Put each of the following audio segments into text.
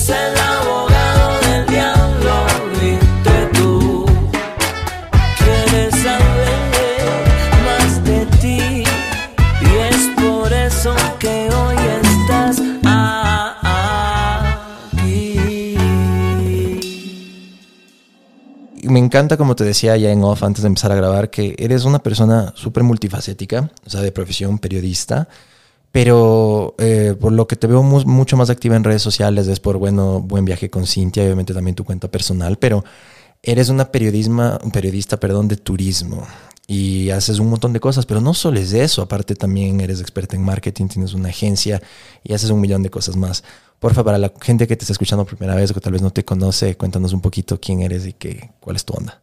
es el abogado del diablo, viste tú. Quieres saber más de ti y es por eso que hoy estás aquí. Me encanta, como te decía ya en off antes de empezar a grabar, que eres una persona súper multifacética, o sea, de profesión periodista, pero eh, por lo que te veo mu- mucho más activa en redes sociales es por, bueno, buen viaje con Cintia, obviamente también tu cuenta personal, pero eres una periodisma, periodista, perdón, de turismo y haces un montón de cosas, pero no solo es eso, aparte también eres experta en marketing, tienes una agencia y haces un millón de cosas más. Porfa, para la gente que te está escuchando por primera vez o que tal vez no te conoce, cuéntanos un poquito quién eres y qué, cuál es tu onda.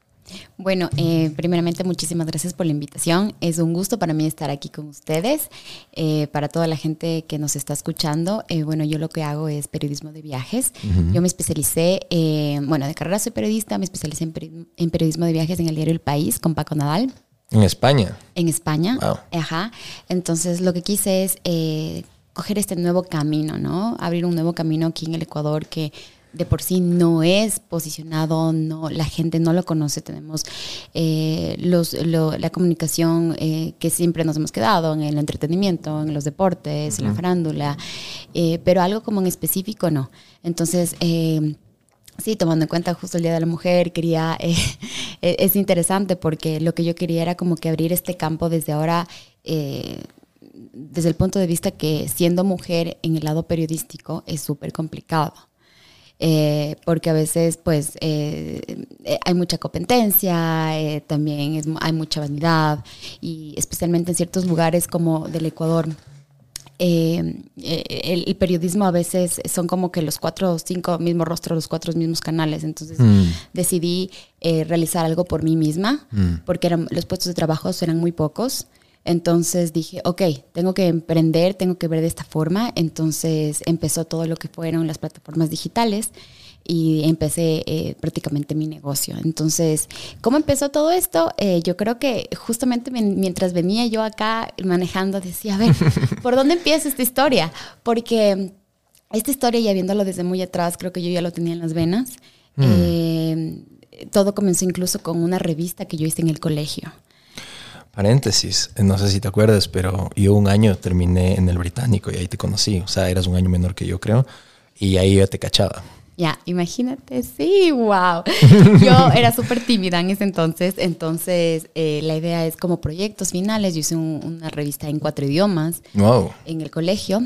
Bueno, eh, primeramente muchísimas gracias por la invitación. Es un gusto para mí estar aquí con ustedes. Eh, para toda la gente que nos está escuchando, eh, bueno, yo lo que hago es periodismo de viajes. Yo me especialicé, eh, bueno, de carrera soy periodista, me especialicé en periodismo, en periodismo de viajes en el diario El País con Paco Nadal. En España. En España. Wow. Ajá. Entonces lo que quise es eh, coger este nuevo camino, ¿no? Abrir un nuevo camino aquí en el Ecuador que de por sí no es posicionado, no, la gente no lo conoce, tenemos eh, los, lo- la comunicación eh, que siempre nos hemos quedado en el entretenimiento, en los deportes, en la farándula, eh, pero algo como en específico no. Entonces, Sí, tomando en cuenta justo el Día de la Mujer, quería, eh, es interesante porque lo que yo quería era como que abrir este campo desde ahora, eh, desde el punto de vista que siendo mujer en el lado periodístico es súper complicado. Eh, porque a veces pues eh, eh, hay mucha competencia, eh, también es hay mucha vanidad y especialmente en ciertos lugares como del Ecuador eh, el, el periodismo a veces son como que los cuatro o cinco mismos rostros, los cuatro mismos canales. Entonces decidí eh, realizar algo por mí misma, porque eran, los puestos de trabajo eran muy pocos. Entonces dije, ok, tengo que emprender, tengo que ver de esta forma. Entonces empezó todo lo que fueron las plataformas digitales y empecé eh, prácticamente mi negocio. Entonces, ¿cómo empezó todo esto? Eh, yo creo que justamente men- mientras venía yo acá manejando, decía, a ver, ¿por dónde empieza esta historia? Porque esta historia, ya viéndolo desde muy atrás, creo que yo ya lo tenía en las venas. Eh, todo comenzó incluso con una revista que yo hice en el colegio. Paréntesis, eh, no sé si te acuerdas, pero yo un año terminé en el británico y ahí te conocí. O sea, eras un año menor que yo, creo. Y ahí yo te cachaba. Ya, imagínate, sí, wow. Yo era súper tímida en ese entonces, entonces eh, la idea es como proyectos finales. Yo hice un- una revista en cuatro idiomas Wow. en el colegio.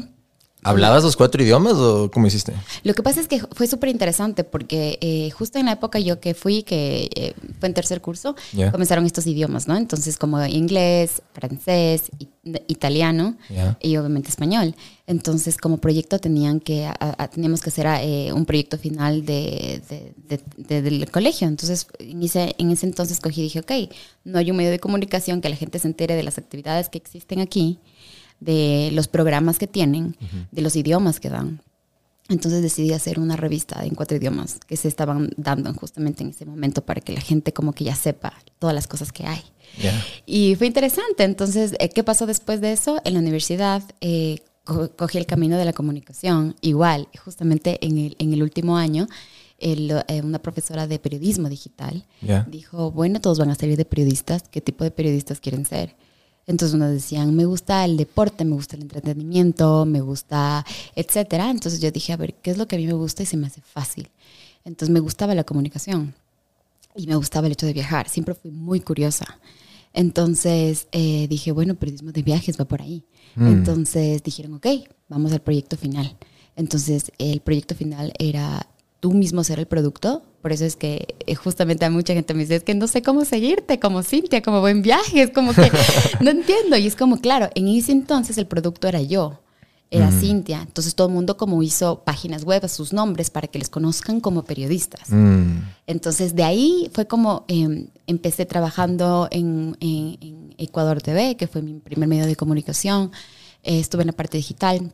¿Hablabas los cuatro idiomas o cómo hiciste? Lo que pasa es que fue súper interesante porque eh, justo en la época yo que fui, que eh, fue en tercer curso, comenzaron estos idiomas, ¿no? Entonces como inglés, francés, italiano y obviamente español. Entonces como proyecto tenían que, a- a- teníamos que hacer eh, un proyecto final de, de- de- de- del colegio. Entonces en ese, en ese entonces cogí y dije, ok, no hay un medio de comunicación que la gente se entere de las actividades que existen aquí, de los programas que tienen, de los idiomas que dan. Entonces decidí hacer una revista en cuatro idiomas que se estaban dando justamente en ese momento para que la gente como que ya sepa todas las cosas que hay. Y fue interesante. Entonces, eh, ¿qué pasó después de eso? En la universidad eh, co- cogí el camino de la comunicación. Igual, justamente en el, en el último año, el, eh, una profesora de periodismo digital dijo, bueno, todos van a salir de periodistas. ¿Qué tipo de periodistas quieren ser? Entonces unos decían, me gusta el deporte, me gusta el entretenimiento, me gusta, etcétera. Entonces yo dije, a ver, ¿qué es lo que a mí me gusta y se me hace fácil? Entonces me gustaba la comunicación y me gustaba el hecho de viajar. Siempre fui muy curiosa. Entonces eh, dije, bueno, periodismo de viajes va por ahí. Entonces dijeron, ok, vamos al proyecto final. Entonces el proyecto final era tú mismo ser el producto. Por eso es que eh, justamente a mucha gente me dice, es que no sé cómo seguirte, como Cintia, como buen viaje. Es como que no entiendo. Y es como, claro, en ese entonces el producto era yo era Cintia. Entonces todo el mundo como hizo páginas web a sus nombres para que les conozcan como periodistas. Mm. Entonces de ahí fue como eh, empecé trabajando en, en- en Ecuador TV, que fue mi primer medio de comunicación. Eh, estuve en la parte digital.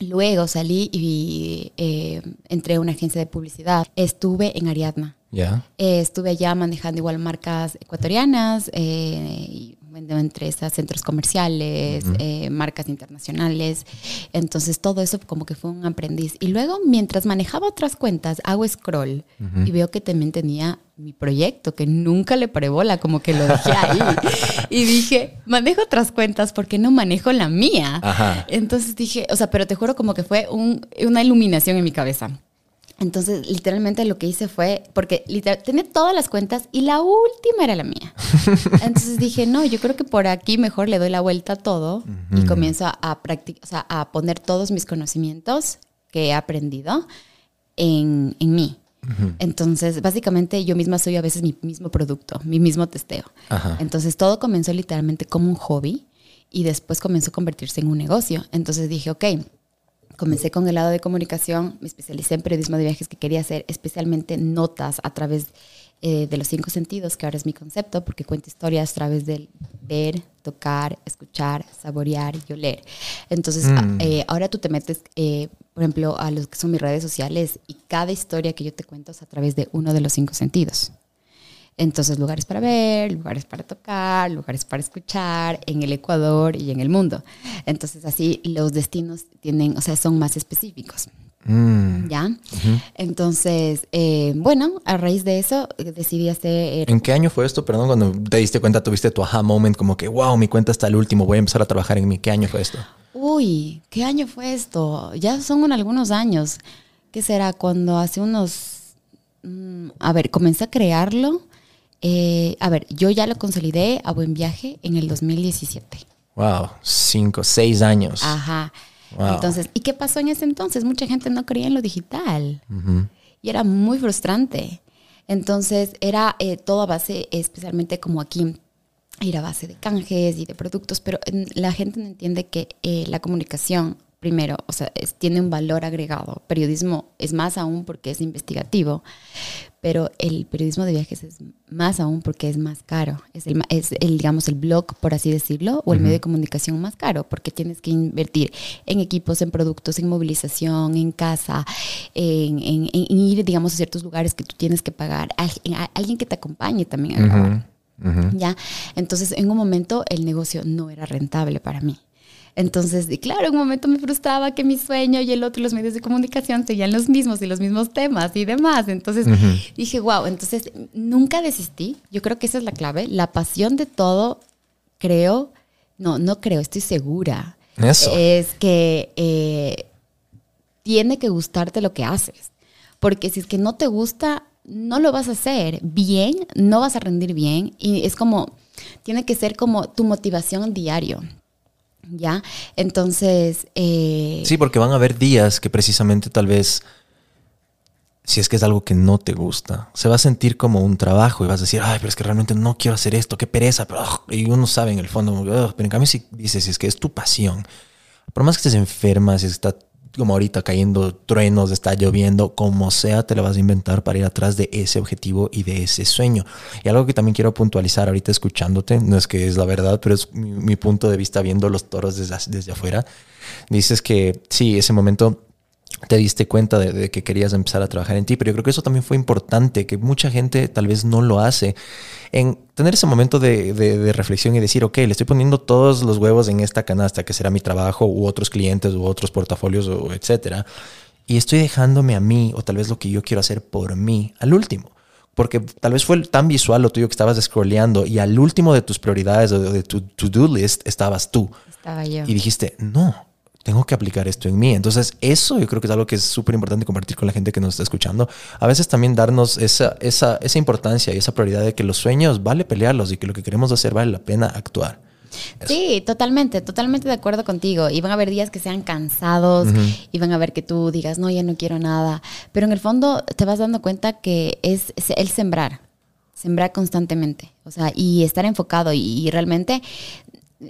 Luego salí y eh, entré a una agencia de publicidad. Estuve en Ariadna. Ya. Eh, estuve allá manejando igual marcas ecuatorianas eh, y entre esas centros comerciales, eh, marcas internacionales. Entonces todo eso como que fue un aprendiz. Y luego, mientras manejaba otras cuentas, hago scroll y veo que también tenía mi proyecto, que nunca le paré bola, como que lo dejé ahí. y dije, manejo otras cuentas porque no manejo la mía. Ajá. Entonces dije, o sea, pero te juro como que fue un- una iluminación en mi cabeza. Entonces, literalmente lo que hice fue, porque literal, tenía todas las cuentas y la última era la mía. Entonces dije, no, yo creo que por aquí mejor le doy la vuelta a todo y comienzo a, a practic- o sea, a poner todos mis conocimientos que he aprendido en, en mí. Entonces, básicamente yo misma soy a veces mi mismo producto, mi mismo testeo. Ajá. Entonces, todo comenzó literalmente como un hobby y después comenzó a convertirse en un negocio. Entonces dije, ok, comencé con el lado de comunicación, me especialicé en periodismo de viajes que quería hacer especialmente notas a través eh, de los cinco sentidos, que ahora es mi concepto, porque cuento historias a través del ver, tocar, escuchar, saborear y oler. Entonces, a- eh, ahora tú te metes, eh, por ejemplo, a los que son mis redes sociales y cada historia que yo te cuento es a través de uno de los cinco sentidos. Entonces, lugares para ver, lugares para tocar, lugares para escuchar en el Ecuador y en el mundo. Entonces, así los destinos tienen, o sea, son más específicos. Mm. ¿Ya? Entonces, eh, bueno, a raíz de eso decidí hacer... ¿En qué año fue esto? Perdón, cuando te diste cuenta, tuviste tu aha moment, como que, wow, mi cuenta está al último, voy a empezar a trabajar en mí. ¿Qué año fue esto? Uy, ¿qué año fue esto? Ya son algunos años. ¿Qué será? Cuando hace unos... mm, a ver, comencé a crearlo. Eh, a ver, yo ya lo consolidé a buen viaje en el 2017. Wow, cinco, seis años. Ajá. Wow. Entonces, ¿y qué pasó en ese entonces? Mucha gente no creía en lo digital y era muy frustrante. Entonces, era eh, todo a base, especialmente como aquí, era a base de canjes y de productos, pero mm, la gente no entiende que eh, la comunicación, primero, o sea, es- tiene un valor agregado. Periodismo es más aún porque es investigativo, pero el periodismo de viajes es más aún porque es más caro. Es el, es el digamos, el blog, por así decirlo, o el medio de comunicación más caro, porque tienes que invertir en equipos, en productos, en movilización, en casa, en, en- en ir, digamos, a ciertos lugares que tú tienes que pagar, a, en- a alguien que te acompañe también a grabar. ¿ya? Entonces, en un momento el negocio no era rentable para mí. Entonces, y claro, en un momento me frustraba que mi sueño y el otro, los medios de comunicación, seguían los mismos y los mismos temas y demás. Entonces, dije, wow, entonces nunca desistí. Yo creo que esa es la clave. La pasión de todo, creo, no, no creo, estoy segura. Eso. Es que eh, tiene que gustarte lo que haces. Porque si es que no te gusta, no lo vas a hacer bien, no vas a rendir bien. Y es como, tiene que ser como tu motivación diario. ¿Ya? Entonces, eh, Sí, porque van a haber días que precisamente tal vez, si es que es algo que no te gusta, se va a sentir como un trabajo y vas a decir, ay, pero es que realmente no quiero hacer esto, qué pereza. Pero, ugh", y uno sabe en el fondo, pero en cambio si dices, si es que es tu pasión, por más que estés enferma, si está como ahorita cayendo truenos, está lloviendo, como sea, te la vas a inventar para ir atrás de ese objetivo y de ese sueño. Y algo que también quiero puntualizar ahorita escuchándote, no es que es la verdad, pero es mi, mi punto de vista viendo los toros desde, desde afuera. Dices que sí, ese momento te diste cuenta de, de que querías empezar a trabajar en ti, pero yo creo que eso también fue importante, que mucha gente tal vez no lo hace, en tener ese momento de, de- de reflexión y decir, ok, le estoy poniendo todos los huevos en esta canasta, que será mi trabajo u otros clientes u otros portafolios o etcétera, y estoy dejándome a mí, o tal vez lo que yo quiero hacer por mí, al último. Porque tal vez fue tan visual lo tuyo que estabas scrolleando y al último de tus prioridades o de, de tu to-do list estabas tú estaba yo. y dijiste, no, tengo que aplicar esto en mí. Entonces, eso yo creo que es algo que es súper importante compartir con la gente que nos está escuchando. A veces también darnos esa, esa, esa importancia y esa prioridad de que los sueños vale pelearlos y que lo que queremos hacer vale la pena actuar. Sí, totalmente, totalmente de acuerdo contigo. Y van a haber días que sean cansados y van a ver que tú digas, no, ya no quiero nada. Pero en el fondo te vas dando cuenta que es, es el sembrar, sembrar constantemente. O sea, y estar enfocado. Y, y realmente,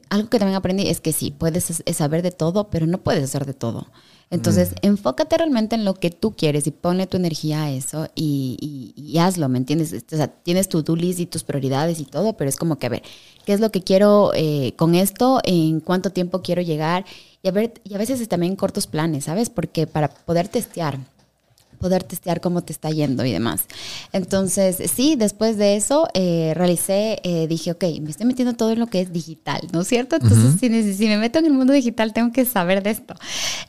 algo que también aprendí es que sí, puedes es- es saber de todo, pero no puedes hacer de todo. Entonces, enfócate realmente en lo que tú quieres y ponle tu energía a eso y, y- y hazlo, ¿me entiendes? O sea, tienes tu do list y tus prioridades y todo, pero es como que, a ver, ¿qué es lo que quiero eh, con esto? ¿En cuánto tiempo quiero llegar? Y a, ver, y a veces es también cortos planes, ¿sabes? Porque para poder testear poder testear cómo te está yendo y demás. Entonces, sí, después de eso eh, realicé, eh, dije, ok, me estoy metiendo todo en lo que es digital, ¿no es cierto? Entonces, si, si me meto en el mundo digital, tengo que saber de esto.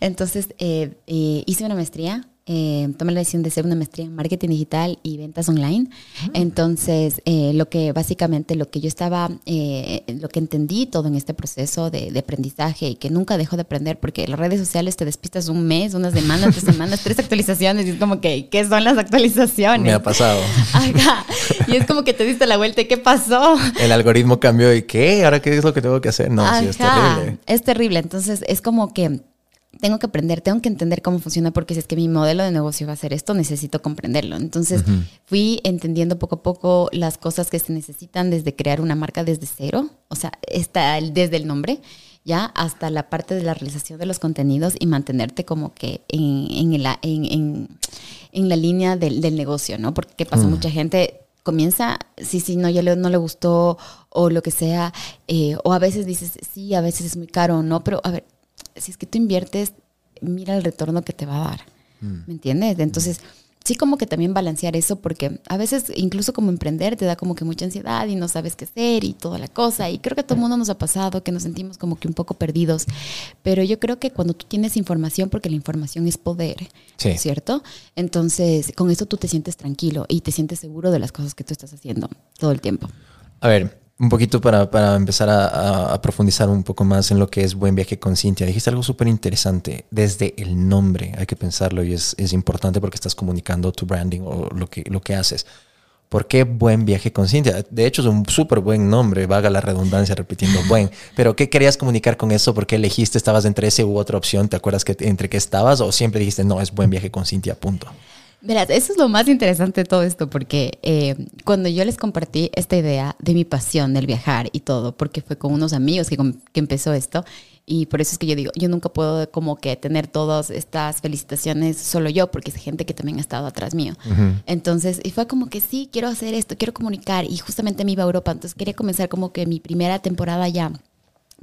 Entonces, eh, eh, hice una maestría. Eh, tomé la decisión de hacer una maestría en marketing digital y ventas online. Entonces, eh, lo que básicamente lo que yo estaba, eh, lo que entendí todo en este proceso de, de aprendizaje y que nunca dejo de aprender, porque las redes sociales te despistas un mes, una semana, tres semanas, tres actualizaciones, y es como que, ¿qué son las actualizaciones? Me ha pasado. Ajá. Y es como que te diste la vuelta y ¿qué pasó? El algoritmo cambió y ¿qué? ¿Ahora qué es lo que tengo que hacer? No, sí, es Ajá. terrible. Es terrible. Entonces es como que tengo que aprender, tengo que entender cómo funciona porque si es que mi modelo de negocio va a ser esto, necesito comprenderlo. Entonces fui entendiendo poco a poco las cosas que se necesitan desde crear una marca desde cero, o sea, está el- desde el nombre. Ya hasta la parte de la realización de los contenidos y mantenerte como que en, en, el- en- en- la línea del, del negocio, ¿no? Porque ¿qué pasa? Mucha gente comienza, sí, sí, no, ya le- no le gustó o lo que sea, eh, o a veces dices, sí, a veces es muy caro, no, pero a ver, si es que tú inviertes, mira el retorno que te va a dar, ¿me entiendes? Entonces, sí como que también balancear eso, porque a veces incluso como emprender te da como que mucha ansiedad y no sabes qué hacer y toda la cosa, y creo que a todo el mundo nos ha pasado, que nos sentimos como que un poco perdidos, pero yo creo que cuando tú tienes información, porque la información es poder, Sí. ¿cierto? Entonces, con eso tú te sientes tranquilo y te sientes seguro de las cosas que tú estás haciendo todo el tiempo. A ver, un poquito para, para empezar a, a- a profundizar un poco más en lo que es Buen Viaje con Cintia. Dijiste algo súper interesante. Desde el nombre hay que pensarlo y es, es importante porque estás comunicando tu branding o lo que, lo que haces. ¿Por qué Buen Viaje con Cintia? De hecho, es un súper buen nombre, vaga la redundancia repitiendo buen. Pero, ¿qué querías comunicar con eso? ¿Por qué elegiste? ¿Estabas entre ese u otra opción? ¿Te acuerdas que entre qué estabas? ¿O siempre dijiste, no, es Buen Viaje con Cintia, punto? Verás, eso es lo más interesante de todo esto, porque eh, cuando yo les compartí esta idea de mi pasión del viajar y todo, porque fue con unos amigos que, que empezó esto, y por eso es que yo digo, yo nunca puedo como que tener todas estas felicitaciones solo yo, porque es gente que también ha estado atrás mío. Entonces, y fue como que sí, quiero hacer esto, quiero comunicar, y justamente me iba a Europa, entonces quería comenzar como que mi primera temporada ya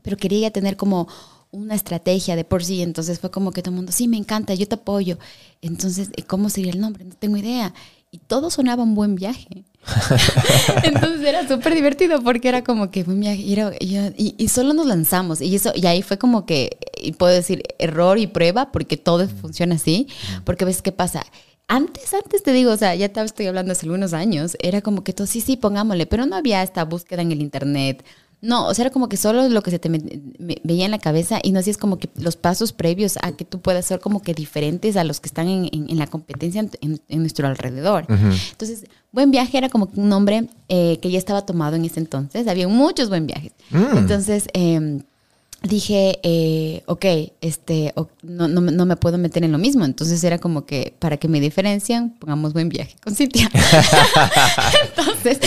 pero quería tener como una estrategia de por sí, entonces fue como que todo el mundo, sí, me encanta, yo te apoyo. Entonces, eh, ¿cómo sería el nombre? No tengo idea. Y todo sonaba un buen viaje. entonces era súper divertido porque era como que buen viaje y, era- y yo- y- y solo nos lanzamos y eso y ahí fue como que y puedo decir error y prueba porque todo funciona así porque ves qué pasa antes, antes te digo, o sea, ya te estoy hablando hace algunos años, era como que todo, sí, sí, pongámosle, pero no había esta búsqueda en el internet. No, o sea, era como que solo lo que se te me- me- veía en la cabeza y no hacías como que los pasos previos a que tú puedas ser como que diferentes a los que están en, en- en la competencia en, nuestro alrededor. Entonces, Buen Viaje era como un nombre eh, que ya estaba tomado en ese entonces. Había muchos buen viajes. Entonces, em, dije, eh, ok, este, no, no, me- no me puedo meter en lo mismo. Entonces era como que, para que me diferencian, pongamos buen viaje con Cintia. Entonces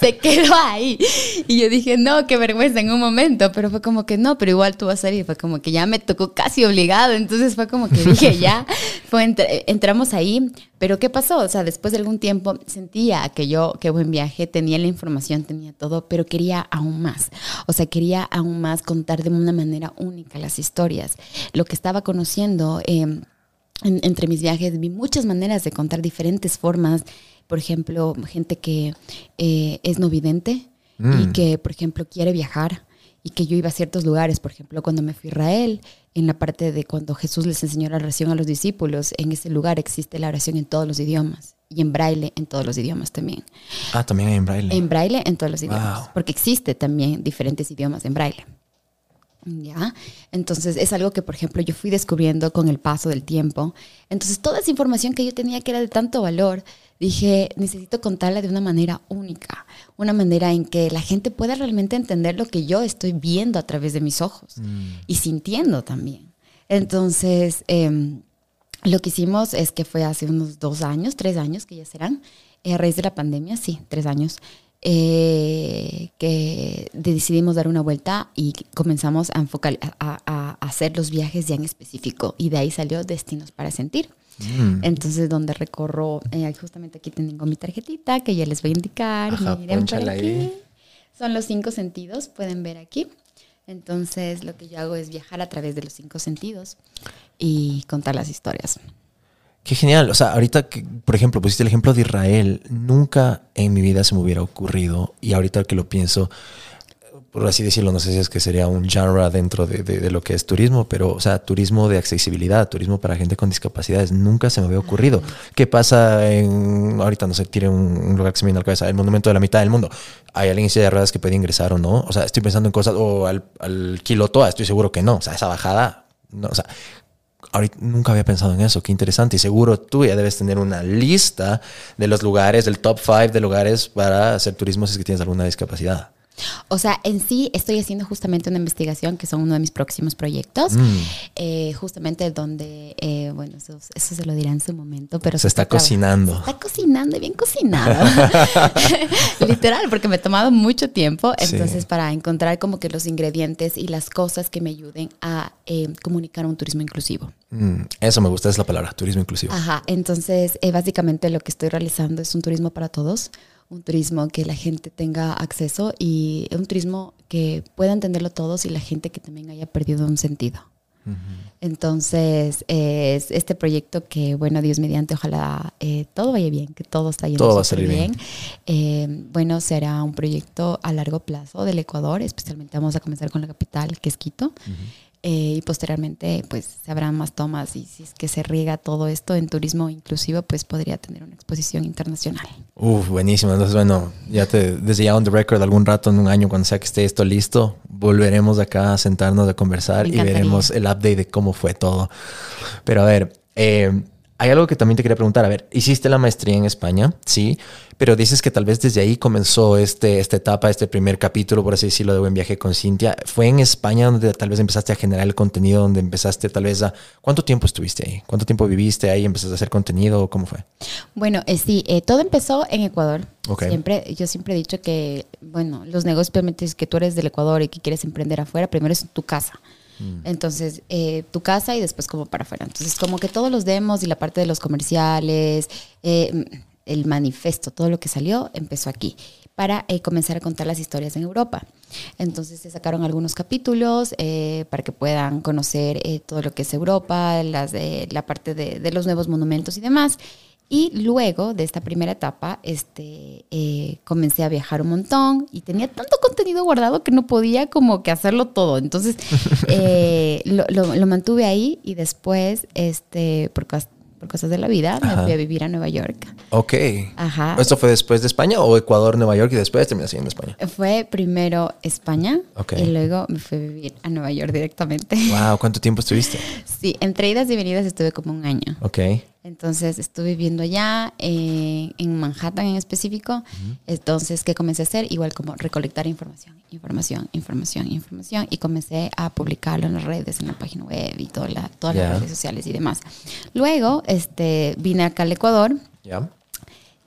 se quedó ahí. Y yo dije, no, qué vergüenza en un momento. Pero fue como que no, pero igual tú vas a salir. Fue como que ya me tocó casi obligado. Entonces fue como que dije, ya, fue entr- entramos ahí. Pero ¿qué pasó? O sea, después de algún tiempo sentía que yo, que buen viaje, tenía la información, tenía todo, pero quería aún más. O sea, quería aún más contar de una manera única las historias. Lo que estaba conociendo. em, en- entre mis viajes vi muchas maneras de contar diferentes formas. Por ejemplo, gente que eh, es no vidente y que, por ejemplo, quiere viajar y que yo iba a ciertos lugares. Por ejemplo, cuando me fui a Israel, en la parte de cuando Jesús les enseñó la oración a los discípulos, en ese lugar existe la oración en todos los idiomas y en braille en todos los idiomas también. Ah, también hay en braille. En braille en todos los idiomas, Wow. porque existe también diferentes idiomas en braille. ¿Ya? Entonces es algo que, por ejemplo, yo fui descubriendo con el paso del tiempo. Entonces toda esa información que yo tenía que era de tanto valor, dije, necesito contarla de una manera única, una manera en que la gente pueda realmente entender lo que yo estoy viendo a través de mis ojos y sintiendo también. Entonces, em, lo que hicimos es que fue hace unos dos años, tres años que ya serán, eh, a raíz de la pandemia, sí, tres años, eh, que decidimos dar una vuelta y comenzamos a enfocar, a, a- a hacer los viajes ya en específico. Y de ahí salió Destinos para Sentir. Mm. Entonces, donde recorro, eh, justamente aquí tengo mi tarjetita que ya les voy a indicar. Ajá, Miren por aquí. Son los cinco sentidos, pueden ver aquí. Entonces, lo que yo hago es viajar a través de los cinco sentidos y contar las historias. Qué genial. O sea, ahorita que, por ejemplo, pusiste el ejemplo de Israel, nunca en mi vida se me hubiera ocurrido. Y ahorita que lo pienso, por así decirlo, no sé si es que sería un genre dentro de, de- de lo que es turismo, pero, o sea, turismo de accesibilidad, turismo para gente con discapacidades, nunca se me había ocurrido. ¿Qué pasa en, ahorita no sé, tire un, un lugar que se me viene a la cabeza, el monumento de la mitad del mundo? ¿Hay alguien en silla de ruedas que puede ingresar o no? O sea, estoy pensando en cosas, o al, al Quilotoa, estoy seguro que no. O sea, esa bajada, no, o sea, ahorita nunca había pensado en eso, qué interesante. Y seguro tú ya debes tener una lista de los lugares, del top 5 de lugares para hacer turismo si es que tienes alguna discapacidad. O sea, en sí estoy haciendo justamente una investigación que son uno de mis próximos proyectos, Mm. eh, justamente donde, eh, bueno, eso, eso se lo dirá en su momento, pero Se está cocinando. Se está cocinando y bien cocinado. Literal, porque me he tomado mucho tiempo, Sí. entonces para encontrar como que los ingredientes y las cosas que me ayuden a eh, comunicar un turismo inclusivo. Mm, eso me gusta, es la palabra, turismo inclusivo. Ajá, entonces eh, básicamente lo que estoy realizando es un turismo para todos, un turismo que la gente tenga acceso y un turismo que pueda entenderlo todos y la gente que también haya perdido un sentido. Entonces, es este proyecto que, bueno, Dios mediante, ojalá eh, todo vaya bien, que todo está yendo Todo va a salir bien. Eh, bueno, será un proyecto a largo plazo del Ecuador, especialmente vamos a comenzar con la capital, que es Quito. Eh, y posteriormente, pues, se habrán más tomas y si es que se riega todo esto en turismo inclusivo, pues podría tener una exposición internacional. Uf, buenísimo. Entonces, bueno, ya te, desde ya on the record, algún rato en un año, cuando sea que esté esto listo, volveremos acá a sentarnos a conversar y veremos el update de cómo fue todo. Pero a ver, eh, hay algo que también te quería preguntar. A ver, hiciste la maestría en España, sí, pero dices que tal vez desde ahí comenzó este, esta etapa, este primer capítulo, por así decirlo, de Buen Viaje con Cintia. ¿Fue en España donde tal vez empezaste a generar el contenido, donde empezaste tal vez a... ¿Cuánto tiempo estuviste ahí? ¿Cuánto tiempo viviste ahí? ¿Empezaste a hacer contenido? ¿Cómo fue? Bueno, eh, sí, eh, todo empezó en Ecuador. Ok. Siempre, yo siempre he dicho que, bueno, los negocios obviamente es que tú eres del Ecuador y que quieres emprender afuera, primero es tu casa. Entonces, eh, tu casa y después como para afuera. Entonces, como que todos los demos y la parte de los comerciales, eh, el manifiesto, todo lo que salió, empezó aquí para eh, comenzar a contar las historias en Europa. Entonces se sacaron algunos capítulos eh, para que puedan conocer eh, todo lo que es Europa, las la parte de los nuevos monumentos y demás. Y luego de esta primera etapa, este, eh, comencé a viajar un montón y tenía tanto contenido guardado que no podía como que hacerlo todo. Entonces eh, lo, lo- lo mantuve ahí y después, este, por, cos- por cosas de la vida, Ajá. me fui a vivir a Nueva York. Ok. Ajá. ¿Esto fue después de España o Ecuador, Nueva York y después terminaste en España? Fue primero España Ok. y luego me fui a vivir a Nueva York directamente. Wow, ¿cuánto tiempo estuviste? Sí, entre idas y venidas estuve como un año. Ok. Entonces estuve viviendo allá, eh, en Manhattan en específico. Entonces, ¿qué comencé a hacer? Igual como recolectar información, información, información, información. Y comencé a publicarlo en las redes, en la página web y toda la- todas las redes sociales y demás. Luego, este, vine acá al Ecuador ¿Ya?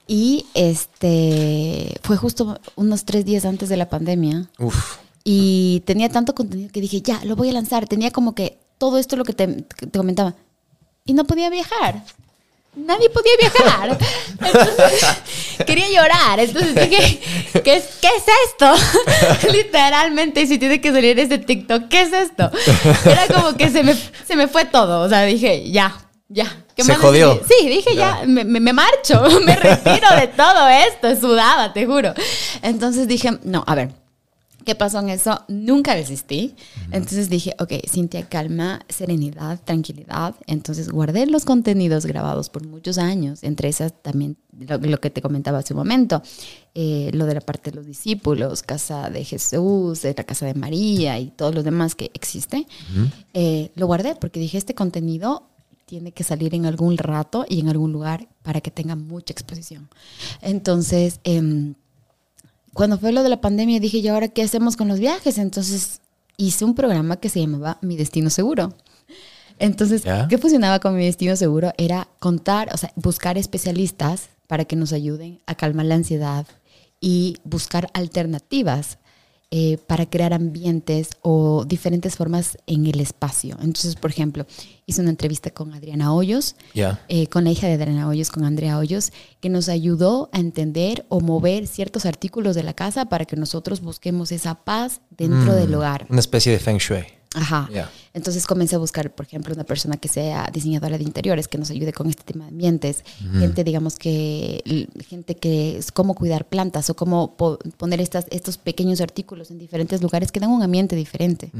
y este, fue justo unos tres días antes de la pandemia. Uf. Y tenía tanto contenido que dije, ya, lo voy a lanzar. Tenía como que todo esto lo que te, que te comentaba. Y no podía viajar. Nadie podía viajar. Entonces, quería llorar. Entonces dije, ¿qué es, ¿qué es esto? Literalmente, si tiene que salir ese TikTok, ¿qué es esto? Era como que se me, se me fue todo. O sea, dije, ya, ya. ¿Qué Se más jodió. Sí, dije, ya, me, me- me marcho, me retiro de todo esto. Sudaba, te juro. Entonces dije, no, a ver. ¿Qué pasó en eso? Nunca resistí. Entonces dije, ok, Cintia, calma, serenidad, tranquilidad. Entonces guardé los contenidos grabados por muchos años, entre esas también lo, lo que te comentaba hace un momento, eh, lo de la parte de los discípulos, casa de Jesús, de la casa de María y todo lo demás que existe. Eh, lo guardé porque dije, este contenido tiene que salir en algún rato y en algún lugar para que tenga mucha exposición. Entonces, em, cuando fue lo de la pandemia dije, ¿y ahora qué hacemos con los viajes? Entonces hice un programa que se llamaba Mi Destino Seguro. Entonces, ¿Ya? ¿qué funcionaba con Mi Destino Seguro? Era contar, o sea, buscar especialistas para que nos ayuden a calmar la ansiedad y buscar alternativas eh, para crear ambientes o diferentes formas en el espacio. Entonces, por ejemplo, hice una entrevista con Adriana Hoyos, eh, con la hija de Adriana Hoyos, con Andrea Hoyos, que nos ayudó a entender o mover ciertos artículos de la casa para que nosotros busquemos esa paz dentro Mm, del hogar. Una especie de feng shui. Ajá. Entonces comencé a buscar, por ejemplo, una persona que sea diseñadora de interiores, que nos ayude con este tema de ambientes. Gente, digamos que, gente que es cómo cuidar plantas o cómo po- poner estas, estos pequeños artículos en diferentes lugares que dan un ambiente diferente.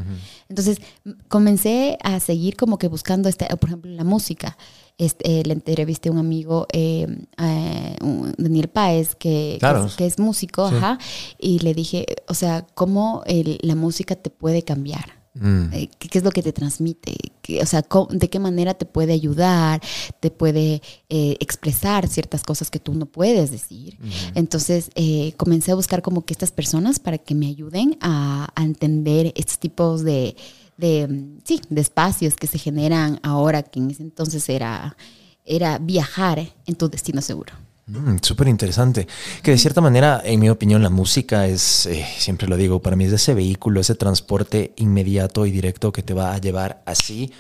Entonces comencé a seguir como que buscando, este, por ejemplo, la música. Este, eh, le entrevisté a un amigo, eh, eh, un- Daniel Páez, que, que Claro. es, que es músico, Sí. ajá, y le dije, o sea, cómo el- la música te puede cambiar. Mm. Eh, ¿Qué, qué es lo que te transmite? ¿Qué- o sea, ¿de qué manera te puede ayudar? ¿Te puede eh, expresar ciertas cosas que tú no puedes decir? Entonces, eh, comencé a buscar como que estas personas para que me ayuden a, a entender estos tipos de, de, mm, sí, de espacios que se generan ahora, que en ese entonces era, era viajar en tu destino seguro. Mm, Súper interesante. Que de cierta manera, en mi opinión, la música es, eh, siempre lo digo, para mí es ese vehículo, ese transporte inmediato y directo que te va a llevar así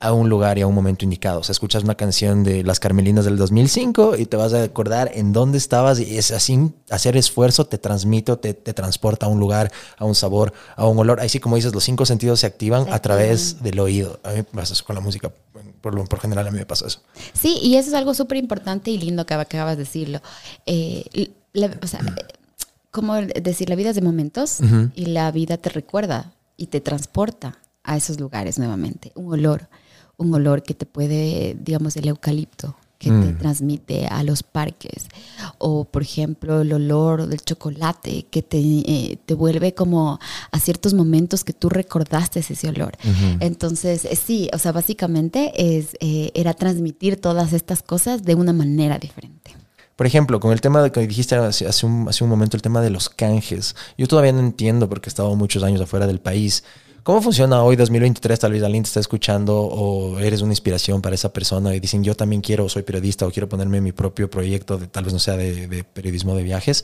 a un lugar y a un momento indicado. O sea, escuchas una canción de Las Carmelinas del 2005 y te vas a acordar en dónde estabas y es así, hacer esfuerzo te transmite o te, te transporta a un lugar, a un sabor, a un olor. Ahí sí, como dices, los cinco sentidos se activan a través del oído. A mí me pasa eso con la música. Por, lo, por general a mí me pasa eso. Sí, y eso es algo súper importante y lindo que, acabas de decirlo. Eh, la- o sea, como decir, la vida es de momentos y la vida te recuerda y te transporta a esos lugares nuevamente. Un olor, un olor que te puede, digamos, el eucalipto que te Mm. transmite a los parques. O, por ejemplo, el olor del chocolate que te, eh, te vuelve como a ciertos momentos que tú recordaste ese olor. Entonces, eh, sí, o sea, básicamente es, eh, era transmitir todas estas cosas de una manera diferente. Por ejemplo, con el tema de que dijiste hace, hace un, hace un momento, el tema de los canjes. Yo todavía no entiendo porque he estado muchos años afuera del país. ¿Cómo funciona hoy 2023? Tal vez alguien te está escuchando o eres una inspiración para esa persona y dicen yo también quiero, soy periodista o quiero ponerme mi propio proyecto, de, tal vez no sea de, de periodismo de viajes.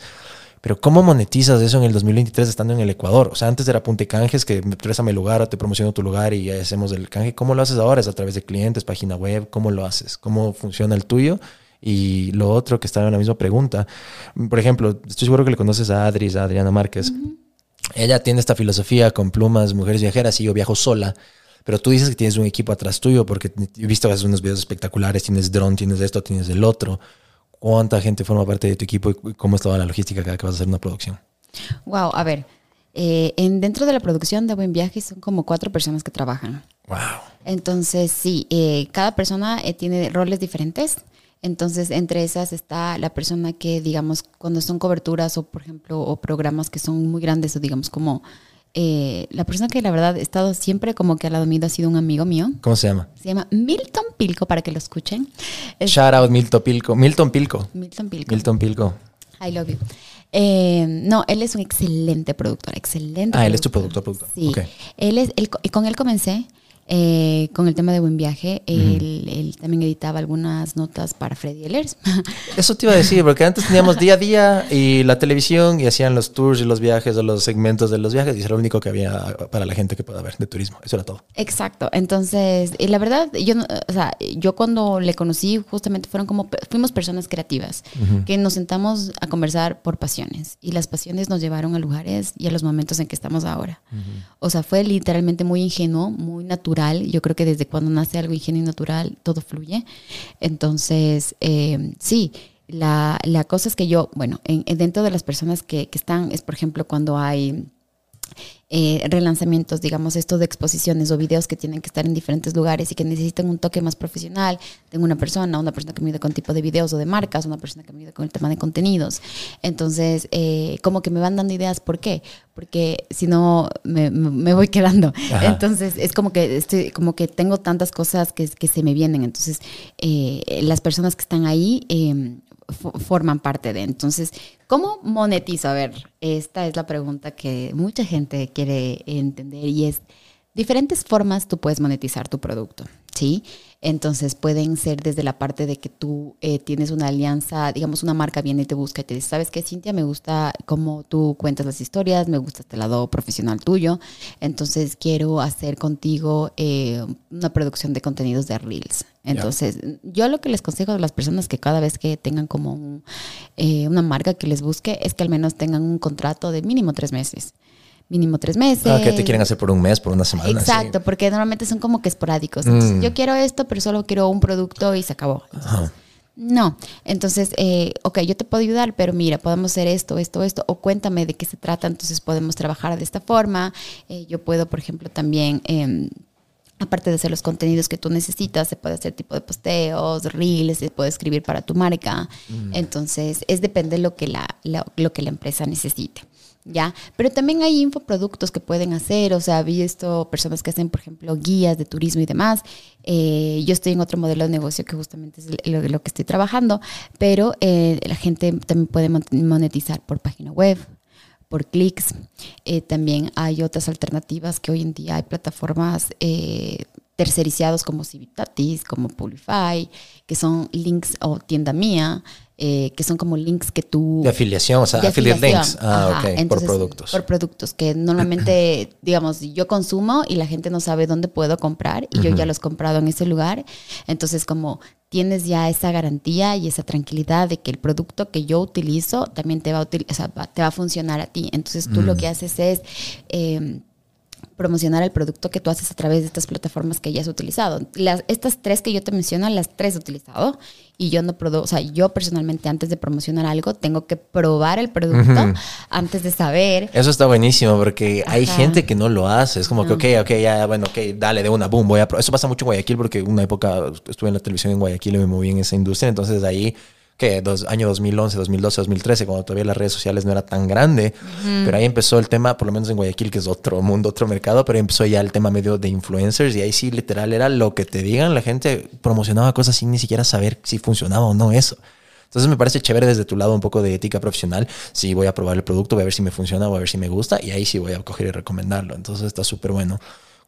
Pero ¿cómo monetizas eso en el 2023 estando en el Ecuador? O sea, antes era punte canjes, que préstame lugar te promociono tu lugar y hacemos el canje. ¿Cómo lo haces ahora? ¿Es a través de clientes, página web? ¿Cómo lo haces? ¿Cómo funciona el tuyo? Y lo otro que está en la misma pregunta. Por ejemplo, estoy seguro que le conoces a Adris, a Adriana Márquez. Ella tiene esta filosofía con plumas, mujeres viajeras, y yo viajo sola. Pero tú dices que tienes un equipo atrás tuyo, porque he visto que haces unos videos espectaculares, tienes dron, tienes esto, tienes el otro. ¿Cuánta gente forma parte de tu equipo y cómo es toda la logística cada que vas a hacer una producción? Wow, a ver, eh, en, dentro de la producción de Buen Viaje son como cuatro personas que trabajan. Wow. Entonces, sí, eh, cada persona eh, tiene roles diferentes. Entonces, entre esas está la persona que, digamos, cuando son coberturas o, por ejemplo, o programas que son muy grandes, o digamos, como eh, la persona que la verdad he estado siempre como que al lado mío ha sido un amigo mío. ¿Cómo se llama? Se llama Milton Pilco, para que lo escuchen. Es Shout out Milton Pilco. Milton Pilco. Milton Pilco. Milton Pilco. I love you. Eh, no, él es un excelente productor, excelente. Ah, él es tu productor, productor. Sí. Ok. Él es, él, con él comencé eh, con el tema de Buen Viaje. él, él también editaba algunas notas para Freddy Ehlers. Eso te iba a decir, porque antes teníamos día a día y la televisión y hacían los tours y los viajes o los segmentos de los viajes y eso era lo único que había para la gente que pueda ver de turismo. Eso era todo. Exacto. Entonces, y la verdad, yo, o sea, yo cuando le conocí, justamente fueron como, fuimos personas creativas, que nos sentamos a conversar por pasiones y las pasiones nos llevaron a lugares y a los momentos en que estamos ahora. O sea, fue literalmente muy ingenuo, muy natural. Yo creo que desde cuando nace algo ingenuo y natural, todo fluye. Entonces, eh, sí. La, la cosa es que yo, bueno, en, en dentro de las personas que, que están, es por ejemplo cuando hay eh, relanzamientos, digamos, esto de exposiciones o videos que tienen que estar en diferentes lugares y que necesitan un toque más profesional. Tengo una persona, una persona que me ayuda con tipo de videos o de marcas, una persona que me ayuda con el tema de contenidos. Entonces, eh, como que me van dando ideas. ¿Por qué? Porque si no, me, me- me voy quedando. Ajá. Entonces, es como que, estoy, como que tengo tantas cosas que, que se me vienen. Entonces, eh, las personas que están ahí... fo- forman parte de. Entonces, ¿cómo monetizo? A ver, esta es la pregunta que mucha gente quiere entender y es diferentes formas tú puedes monetizar tu producto, ¿sí? Entonces pueden ser desde la parte de que tú eh, tienes una alianza, digamos una marca viene y te busca y te dice, ¿sabes qué, Cintia? Me gusta cómo tú cuentas las historias, me gusta este lado profesional tuyo, entonces quiero hacer contigo eh, una producción de contenidos de Reels. Entonces, yo lo que les consejo a las personas que cada vez que tengan como un, eh, una marca que les busque es que al menos tengan un contrato de mínimo tres meses mínimo tres meses. Ah, que te quieren hacer por un mes, por una semana. Exacto, sí. porque normalmente son como que esporádicos. Entonces, Mm. Yo quiero esto, pero solo quiero un producto y se acabó. No, entonces, eh, ok, yo te puedo ayudar, pero mira, podemos hacer esto, esto, esto, o cuéntame de qué se trata, entonces podemos trabajar de esta forma. Eh, yo puedo, por ejemplo, también, eh, aparte de hacer los contenidos que tú necesitas, se puede hacer tipo de posteos, reels, se puede escribir para tu marca. Entonces, es depende de lo que la, la- lo que la empresa necesite. ¿Ya? Pero también hay infoproductos que pueden hacer, o sea, he visto personas que hacen, por ejemplo, guías de turismo y demás. Eh, yo estoy en otro modelo de negocio que justamente es lo, lo que estoy trabajando, pero eh, la gente también puede mon- monetizar por página web, por clics. Eh, también hay otras alternativas que hoy en día hay plataformas tercerizados como Civitatis, como Pulify, que son links o tienda mía, eh, que son como links que tú... De afiliación, o sea, affiliate afiliación. links. Ah, Ajá, ok, entonces, por productos. Por productos que normalmente, digamos, yo consumo y la gente no sabe dónde puedo comprar y yo ya los he comprado en ese lugar. Entonces, como tienes ya esa garantía y esa tranquilidad de que el producto que yo utilizo también te va a, util- o sea, va- te va a funcionar a ti. Entonces, tú Mm. lo que haces es... eh, promocionar el producto que tú haces a través de estas plataformas que ya has utilizado. Las, estas tres que yo te menciono, las tres he utilizado y yo no produzco, o sea, yo personalmente antes de promocionar algo tengo que probar el producto antes de saber. Eso está buenísimo porque hay gente que no lo hace. Es como que, ok, ok, ya, bueno, ok, dale de una, boom, voy a... pro-". Eso pasa mucho en Guayaquil porque una época estuve en la televisión en Guayaquil y me moví en esa industria. Entonces de ahí, que dos, año 2011, 2012, 2013, cuando todavía las redes sociales no era tan grande, pero ahí empezó el tema, por lo menos en Guayaquil, que es otro mundo, otro mercado, pero empezó ya el tema medio de influencers y ahí sí literal era lo que te digan, la gente promocionaba cosas sin ni siquiera saber si funcionaba o no eso. Entonces me parece chévere desde tu lado un poco de ética profesional. Si voy a probar el producto, voy a ver si me funciona, voy a ver si me gusta y ahí sí voy a coger y recomendarlo. Entonces está súper bueno.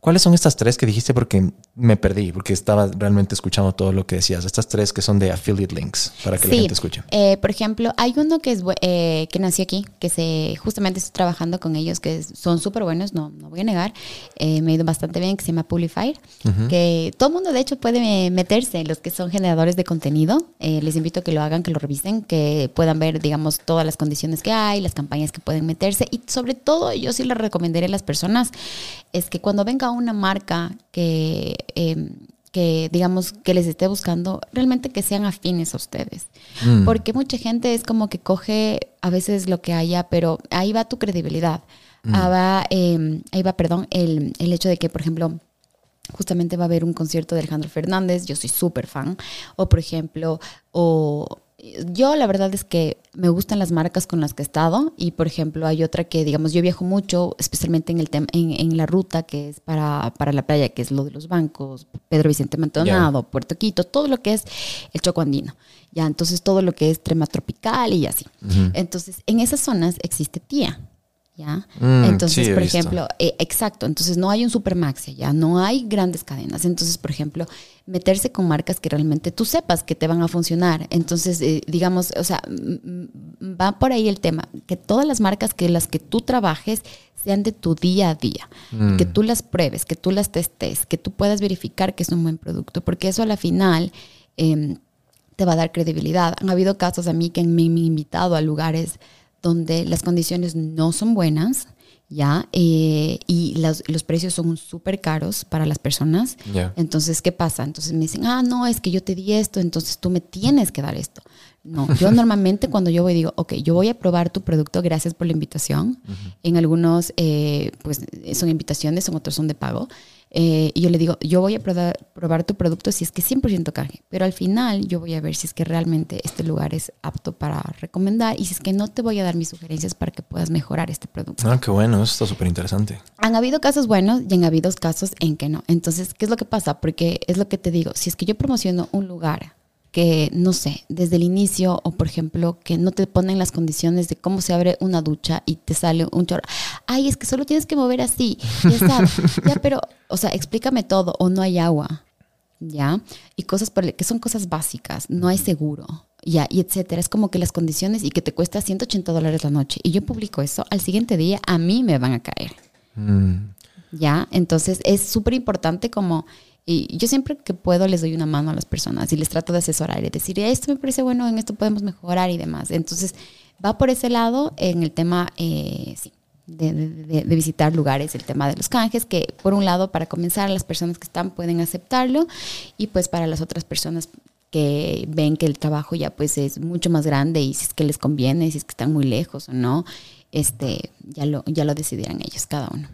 ¿Cuáles son estas tres que dijiste? Porque me perdí, porque estaba realmente escuchando todo lo que decías. Estas tres que son de affiliate links, para que la gente escuche. eh, por ejemplo, hay uno que es eh, que nació aquí, que se justamente estoy trabajando con ellos, que son súper buenos, no, no voy a negar. Eh, me ha ido bastante bien, que se llama Pulify, que todo el mundo de hecho puede meterse, los que son generadores de contenido. Eh, les invito a que lo hagan, que lo revisen, que puedan ver, digamos, todas las condiciones que hay, las campañas que pueden meterse y sobre todo yo sí les recomendaré a las personas es que cuando venga una marca que... eh, que digamos que les esté buscando, realmente que sean afines a ustedes. Mm. Porque mucha gente es como que coge a veces lo que haya, pero ahí va tu credibilidad. Ah, va, eh, ahí va, perdón, el, el hecho de que, por ejemplo, justamente va a haber un concierto de Alejandro Fernández, yo soy súper fan, o por ejemplo, o yo la verdad es que me gustan las marcas con las que he estado y por ejemplo hay otra que digamos yo viajo mucho, especialmente en el tema en, en la ruta que es para, para la playa, que es lo de los bancos, Pedro Vicente Maldonado, Puerto Quito, todo lo que es el Choco Andino. Ya, entonces todo lo que es trema tropical y así. Entonces, en esas zonas existe tía. ¿Ya? Mm, Entonces, sí, por ejemplo, eh, exacto, entonces no hay un supermax ya, no hay grandes cadenas. Entonces, por ejemplo, meterse con marcas que realmente tú sepas que te van a funcionar. Entonces, eh, digamos, o sea, va por ahí el tema, que todas las marcas que las que tú trabajes sean de tu día a día, Mm. que tú las pruebes, que tú las testes, que tú puedas verificar que es un buen producto, porque eso a la final... em, te va a dar credibilidad. Han habido casos a mí que me han invitado a lugares donde las condiciones no son buenas, ¿ya? Eh, y los, los precios son súper caros para las personas. Entonces, ¿qué pasa? Entonces me dicen, ah, no, es que yo te di esto, entonces tú me tienes que dar esto. No, yo normalmente cuando yo voy digo, ok, yo voy a probar tu producto, gracias por la invitación. En algunos, eh, pues son invitaciones, en otros son de pago. Eh, y yo le digo, yo voy a probar, probar tu producto si es que 100% canje, pero al final yo voy a ver si es que realmente este lugar es apto para recomendar y si es que no te voy a dar mis sugerencias para que puedas mejorar este producto. Ah, qué bueno, eso está súper interesante. Han habido casos buenos y han habido casos en que no. Entonces, ¿qué es lo que pasa? Porque es lo que te digo, si es que yo promociono un lugar que, no sé, desde el inicio o, por ejemplo, que no te ponen las condiciones de cómo se abre una ducha y te sale un chorro. Ay, es que solo tienes que mover así. Ya está. ya, pero, o sea, explícame todo o no hay agua. ¿Ya? Y cosas por el- que son cosas básicas. No hay seguro. Ya, y etcétera. Es como que las condiciones y que te cuesta 180 dólares la noche. Y yo publico eso, al siguiente día a mí me van a caer. Mm. ¿ya? Entonces es súper importante como, y yo siempre que puedo les doy una mano a las personas y les trato de asesorar y decir, esto me parece bueno, en esto podemos mejorar y demás. Entonces va por ese lado en el tema, eh, sí, de, de- visitar lugares, el tema de los canjes, que por un lado, para comenzar, las personas que están pueden aceptarlo y pues para las otras personas que ven que el trabajo ya pues es mucho más grande y si es que les conviene, si es que están muy lejos o no, este, ya lo, ya lo decidirán ellos, cada uno.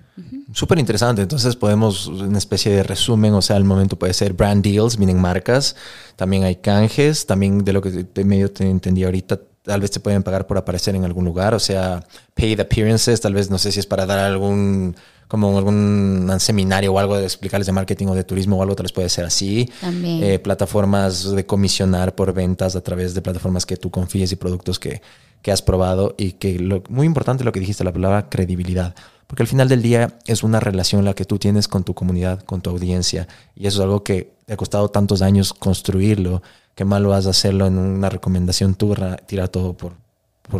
Súper interesante. Entonces podemos, una especie de resumen, o sea, al momento puede ser brand deals, vienen marcas, también hay canjes, también de lo que medio te entendí ahorita, tal vez te pueden pagar por aparecer en algún lugar, o sea, paid appearances, tal vez no sé si es para dar algún, como algún seminario o algo de explicarles de marketing o de turismo o algo, tal vez puede ser así. También. Eh, plataformas de comisionar por ventas a través de plataformas que tú confíes y productos que, que has probado y que lo, muy importante lo que dijiste, la palabra credibilidad. Porque al final del día es una relación la que tú tienes con tu comunidad, con tu audiencia. Y eso es algo que te ha costado tantos años construirlo, que malo vas a hacerlo en una recomendación turra, tirar todo por,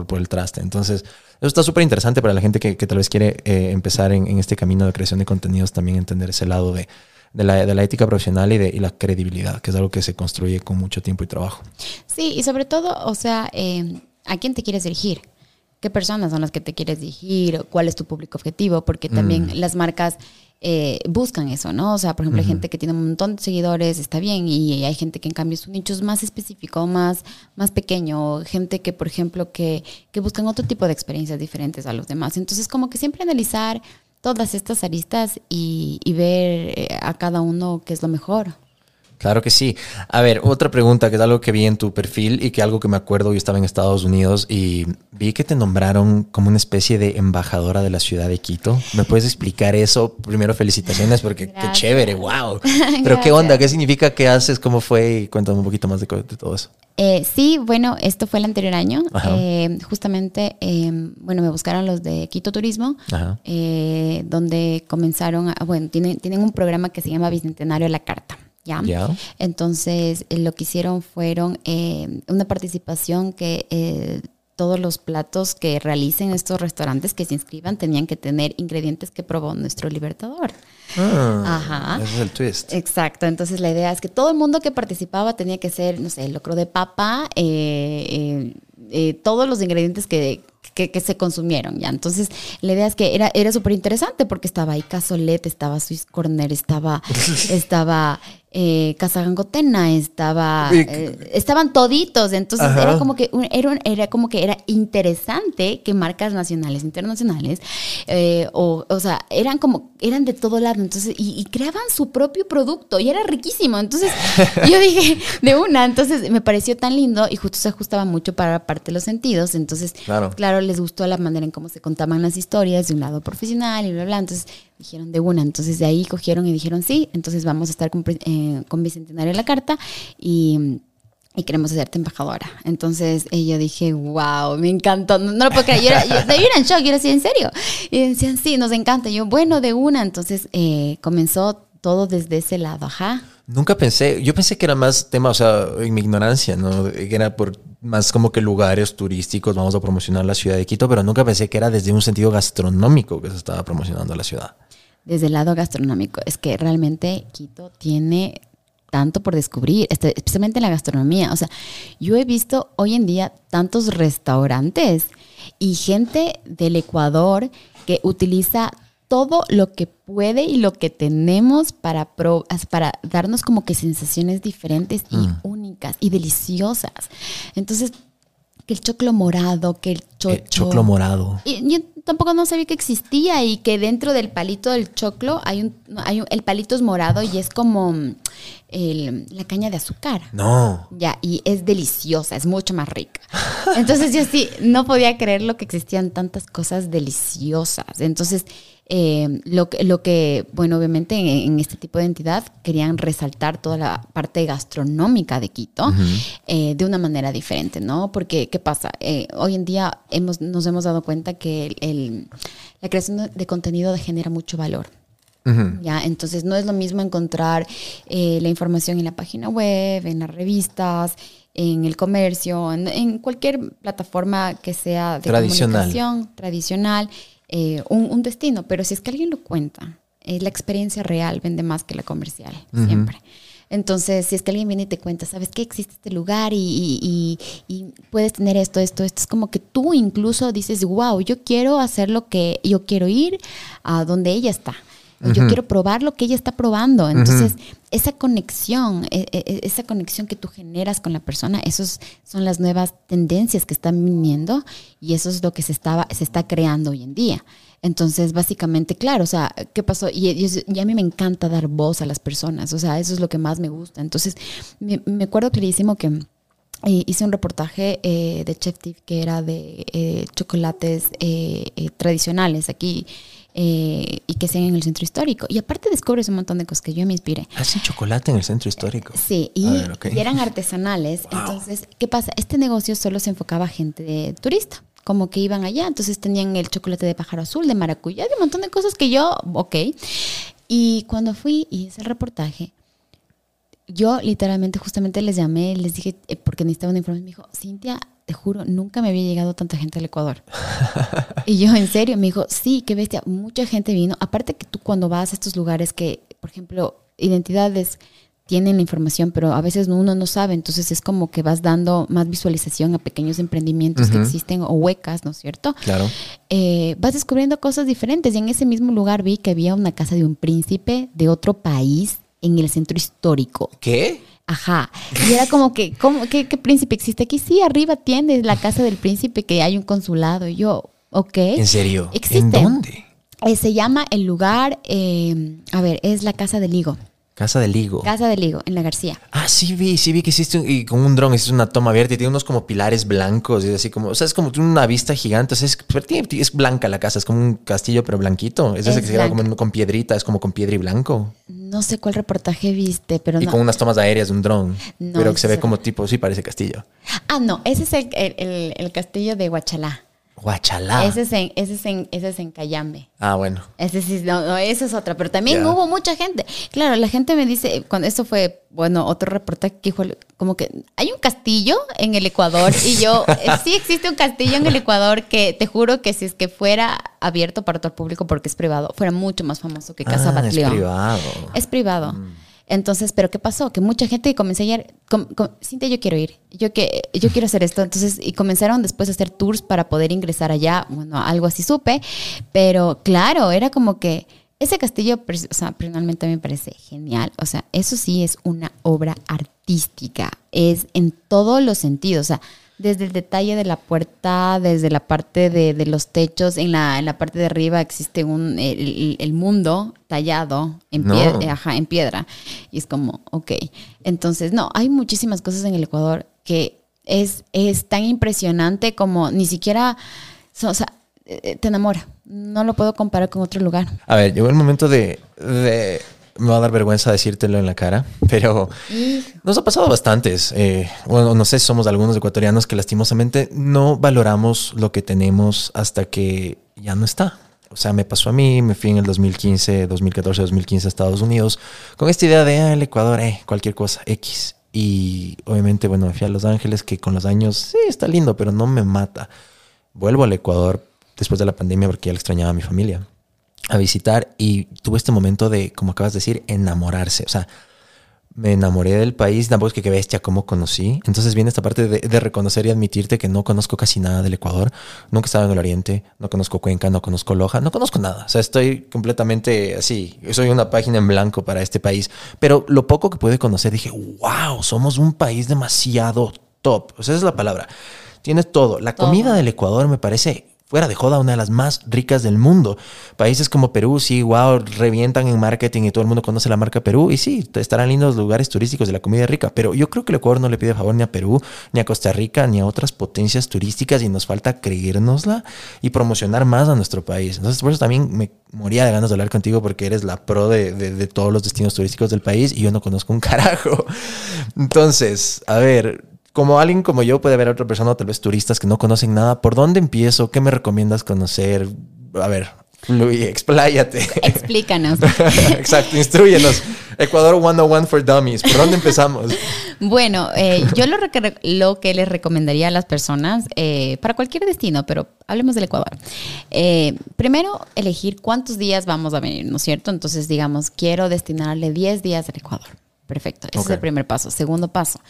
por, el traste. Entonces, eso está súper interesante para la gente que, tal vez quiere eh, empezar en, este camino de creación de contenidos, también entender ese lado de, de, la, ética profesional y de la credibilidad, que es algo que se construye con mucho tiempo y trabajo. Sí, y sobre todo, o sea, eh, ¿a quién te quieres dirigir? qué personas son las que te quieres dirigir, cuál es tu público objetivo, porque también mm. las marcas eh, buscan eso, ¿no? O sea, por ejemplo, uh -huh. hay gente que tiene un montón de seguidores, está bien, y hay gente que en cambio su nicho es más específico, más, más pequeño, gente que, por ejemplo, que, que buscan otro tipo de experiencias diferentes a los demás. Entonces, como que siempre analizar todas estas aristas y, y ver eh, a cada uno qué es lo mejor. Claro que sí. A ver, otra pregunta que es algo que vi en tu perfil y que algo que me acuerdo, yo estaba en Estados Unidos y vi que te nombraron como una especie de embajadora de la ciudad de Quito. ¿Me puedes explicar eso? Primero, felicitaciones porque Gracias. qué chévere, wow. Pero qué onda, qué significa, qué haces, cómo fue y cuéntame un poquito más de, de todo eso. Eh, sí, bueno, esto fue el anterior año. Eh, justamente, eh, bueno, me buscaron los de Quito Turismo, eh, donde comenzaron, a, bueno, tienen, tienen un programa que se llama Bicentenario a la Carta. ¿Ya? Yeah. Entonces, eh, lo que hicieron fueron eh, una participación que eh, todos los platos que realicen estos restaurantes que se inscriban tenían que tener ingredientes que probó nuestro Libertador. Ah, Ajá. Ese es el twist. Exacto. Entonces, la idea es que todo el mundo que participaba tenía que ser, no sé, el locro de papa, eh, todos los ingredientes que que, que, se consumieron ya. Entonces, la idea es que era, era súper interesante porque estaba ahí Cazolet, estaba Swiss Corner, estaba, estaba eh, Casa Gangotena, estaba, eh, estaban toditos. Entonces, Ajá. era como que un, era, un, era como que era interesante que marcas nacionales, internacionales, eh, o, o sea, eran como, eran de todo lado. Entonces, y, y creaban su propio producto y era riquísimo. Entonces, yo dije, de una, entonces me pareció tan lindo y justo se ajustaba mucho para parte de los sentidos. Entonces, claro, claro les gustó la manera en cómo se contaban las historias de un lado profesional y bla, bla. Entonces dijeron de una. Entonces de ahí cogieron y dijeron sí, entonces vamos a estar con, eh, con Bicentenario en la carta y, queremos hacerte embajadora. Entonces eh, yo dije, wow, me encantó. No, no lo puedo creer. Yo era, yo, yo era en shock, yo era así, ¿en serio? Y decían, sí, nos encanta. Yo, bueno, de una. Entonces eh, comenzó todo desde ese lado, ajá. Nunca pensé, yo pensé que era más tema, o sea, en mi ignorancia, ¿no? Que era por más como que lugares turísticos, vamos a promocionar la ciudad de Quito, pero nunca pensé que era desde un sentido gastronómico que se estaba promocionando la ciudad. Desde el lado gastronómico, es que realmente Quito tiene tanto por descubrir, este, especialmente en la gastronomía. O sea, yo he visto hoy en día tantos restaurantes y gente del Ecuador que utiliza todo lo que puede y lo que tenemos para, pro, para darnos como que sensaciones diferentes y mm. únicas y deliciosas. Entonces, que el choclo morado, que el chocho. El choclo morado. Y tampoco no sabía que existía y que dentro del palito del choclo hay un, hay un el palito es morado y es como el, la caña de azúcar. No. Ya, y es deliciosa, es mucho más rica. Entonces yo sí, no podía creer lo que existían tantas cosas deliciosas. Entonces, eh, lo, lo, que, bueno, obviamente en, en, este tipo de entidad querían resaltar toda la parte gastronómica de Quito uh -huh. eh, de una manera diferente, ¿no? Porque, ¿qué pasa? Eh, hoy en día hemos, nos hemos dado cuenta que el, el, la creación de contenido genera mucho valor. Uh -huh. Ya, entonces no es lo mismo encontrar eh, la información en la página web, en las revistas, en el comercio, en, en cualquier plataforma que sea de tradicional. comunicación tradicional eh, un, un, destino, pero si es que alguien lo cuenta, eh, la experiencia real vende más que la comercial, uh -huh. siempre. Entonces, si es que alguien viene y te cuenta, ¿sabes qué? Existe este lugar y, y- y- y puedes tener esto, esto, esto. Es como que tú incluso dices, wow, yo quiero hacer lo que yo quiero ir a donde ella está. Yo quiero probar lo que ella está probando. Entonces, esa conexión, e- e- esa conexión que tú generas con la persona, esos son las nuevas tendencias que están viniendo y eso es lo que se, estaba, se está creando hoy en día. Entonces, básicamente, claro, o sea, ¿qué pasó? Y, y- y a mí me encanta dar voz a las personas, o sea, eso es lo que más me gusta. Entonces, me, me acuerdo clarísimo que eh, hice un reportaje eh, de Chef Tip que era de eh, chocolates eh, tradicionales aquí eh, y que se en el centro histórico. Y aparte descubres un montón de cosas que yo me inspiré. Hacen chocolate en el centro histórico. Sí, y, ver, eran artesanales. Entonces, ¿qué pasa? Este negocio solo se enfocaba a gente de turista, como que iban allá, entonces tenían el chocolate de pájaro azul, de maracuyá, de un montón de cosas que yo, ok. Y cuando fui y hice el reportaje, yo literalmente justamente les llamé, les dije, eh, porque necesitaba una información, me dijo, Cintia, te juro, nunca me había llegado tanta gente al Ecuador. y yo, en serio, me dijo, sí, qué bestia, mucha gente vino. Aparte que tú cuando vas a estos lugares que, por ejemplo, identidades tienen la información, pero a veces uno no sabe, entonces es como que vas dando más visualización a pequeños emprendimientos que existen o huecas, ¿no es cierto? Claro. eh, vas descubriendo cosas diferentes. Y en ese mismo lugar vi que había una casa de un príncipe de otro país en el centro histórico. ¿Qué? Ajá. Y era como que, ¿cómo, qué, qué príncipe existe aquí? Sí, arriba tiene la casa del príncipe que hay un consulado. Y yo, ok. ¿En serio? Existe. ¿En dónde? Eh, se llama el lugar, eh, a ver, es la Casa del Ligo. Casa del Ligo. Casa del Ligo, en la García. Ah, sí vi, sí vi que hiciste un- y con un dron, hiciste una toma abierta y tiene unos como pilares blancos y así como, o sea, es como una vista gigante, o sea, es, blanca la casa, es como un castillo pero blanquito, es, ese Es que se queda como con piedrita, es como con piedra y blanco No sé cuál reportaje viste, pero y no. con unas tomas aéreas de un dron, No, pero que se ve como tipo, sí parece castillo. Ah, no, ese es el, el- el- el castillo de Huachalá. Guachalá. Ese, es en, ese, es en, ese es en Cayambe. Ah, bueno. Ese sí, no, no, esa es otra, pero también hubo mucha gente. Claro, la gente me dice, cuando esto fue, bueno, otro reportaje que dijo, como que hay un castillo en el Ecuador y yo, eh, sí existe un castillo en el Ecuador que te juro que si es que fuera abierto para todo el público porque es privado, fuera mucho más famoso que Casa ah, es privado. Es privado. Entonces, ¿pero qué pasó? Que mucha gente comenzó a ir, com- Cintia, yo quiero ir, yo, que, yo quiero hacer esto. Entonces, y comenzaron después a hacer tours para poder ingresar allá. Bueno, algo así supe. Pero claro, era como que ese castillo, o sea, personalmente me parece genial. O sea, eso sí es una obra artística. Es en todos los sentidos. O sea, desde el detalle de la puerta, desde la parte de, de los techos, en la, en la parte de arriba existe un, el, mundo tallado en, No. pie- eh, ajá, en piedra. Y es como, ok. Entonces, no, hay muchísimas cosas en el Ecuador que es, es tan impresionante como ni siquiera, o sea, eh, te enamora. No lo puedo comparar con otro lugar. A ver, llegó el momento de, de- Me va a dar vergüenza decírtelo en la cara, pero nos ha pasado bastantes. eh, bueno, no sé si somos algunos ecuatorianos que lastimosamente no valoramos lo que tenemos hasta que ya no está. O sea, me pasó a mí, me fui en el 2015, 2014, 2015 a Estados Unidos con esta idea de ah, el Ecuador, eh, cualquier cosa, X. Y obviamente, bueno, me fui a Los Ángeles, que con los años, sí, está lindo, pero no me mata. Vuelvo al Ecuador después de la pandemia porque ya le extrañaba a mi familia a visitar y tuve este momento de, como acabas de decir, enamorarse. O sea, me enamoré del país, tampoco es que qué bestia cómo conocí. Entonces viene esta parte de, de reconocer y admitirte que no conozco casi nada del Ecuador. Nunca he estado en el Oriente, no conozco Cuenca, no conozco Loja, no conozco nada. O sea, estoy completamente así. Soy una página en blanco para este país. Pero lo poco que pude conocer, dije, wow, somos un país demasiado top. O sea, esa es la palabra. Tienes todo. La Todo. comida del Ecuador me parece fuera de joda, una de las más ricas del mundo. Países como Perú, sí, wow, revientan en marketing y todo el mundo conoce la marca Perú. Y sí, estarán lindos lugares turísticos de la comida rica. Pero yo creo que el Ecuador no le pide favor ni a Perú, ni a Costa Rica, ni a otras potencias turísticas. Y nos falta creérnosla y promocionar más a nuestro país. Entonces, por eso también me moría de ganas de hablar contigo porque eres la pro de todos los destinos turísticos del país y yo no conozco un carajo. Entonces, a ver, como alguien como yo puede haber otra persona, tal vez turistas que no conocen nada, ¿por dónde empiezo? ¿Qué me recomiendas conocer? A ver, fluye, expláyate. Explícanos. Exacto, instruyenos. Ecuador 101 for Dummies. ¿Por dónde empezamos? Bueno, eh, yo lo, lo que les recomendaría a las personas eh, para cualquier destino, pero hablemos del Ecuador. Eh, primero, elegir cuántos días vamos a venir, ¿no es cierto? Entonces, digamos, quiero destinarle 10 días al Ecuador. Perfecto. Ese es el primer paso. Segundo paso.